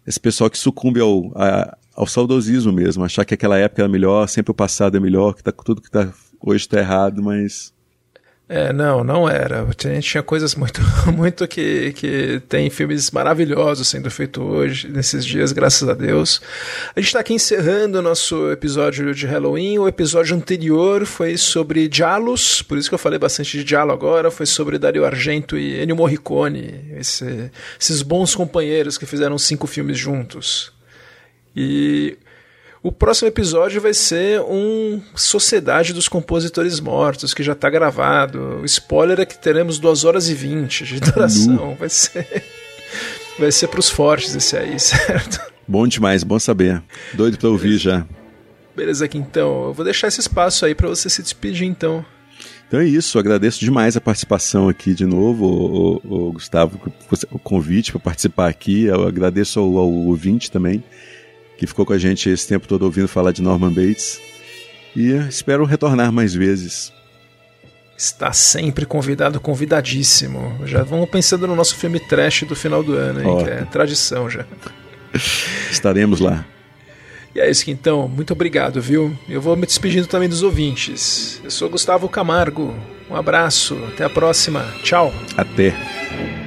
esse pessoal que sucumbe ao, a- ao saudosismo mesmo, achar que aquela época era melhor, sempre o passado é melhor, que tá, tudo que tá, hoje está errado, mas É, não, não era. Tinha, tinha coisas muito, muito que, que tem filmes maravilhosos sendo feitos hoje, nesses dias, graças a Deus. A gente está aqui encerrando o nosso episódio de Halloween. O episódio anterior foi sobre Dialos, por isso que eu falei bastante de Dialo agora. Foi sobre Dario Argento e Ennio Morricone, esse- esses bons companheiros que fizeram cinco filmes juntos. E o próximo episódio vai ser um Sociedade dos Compositores Mortos, que já está gravado. O spoiler é que teremos 2 horas e 20 de duração. Vai ser. Vai ser pros fortes esse aí, certo? bom demais, bom saber. Doido pra ouvir já. Beleza, aqui então. Eu vou deixar esse espaço aí para você se despedir, então. Então é isso, agradeço demais a participação aqui de novo, o, o- o Gustavo, o convite para participar aqui. Eu agradeço ao, ao ouvinte também, que ficou com a gente esse tempo todo ouvindo falar de Norman Bates. E espero retornar mais vezes. Está sempre convidado, convidadíssimo. Já vamos pensando no nosso filme trash do final do ano, hein, que é tradição já. Estaremos lá. E é isso que então, muito obrigado, viu? Eu vou me despedindo também dos ouvintes. Eu sou Gustavo Camargo. Um abraço, até a próxima. Tchau. Até.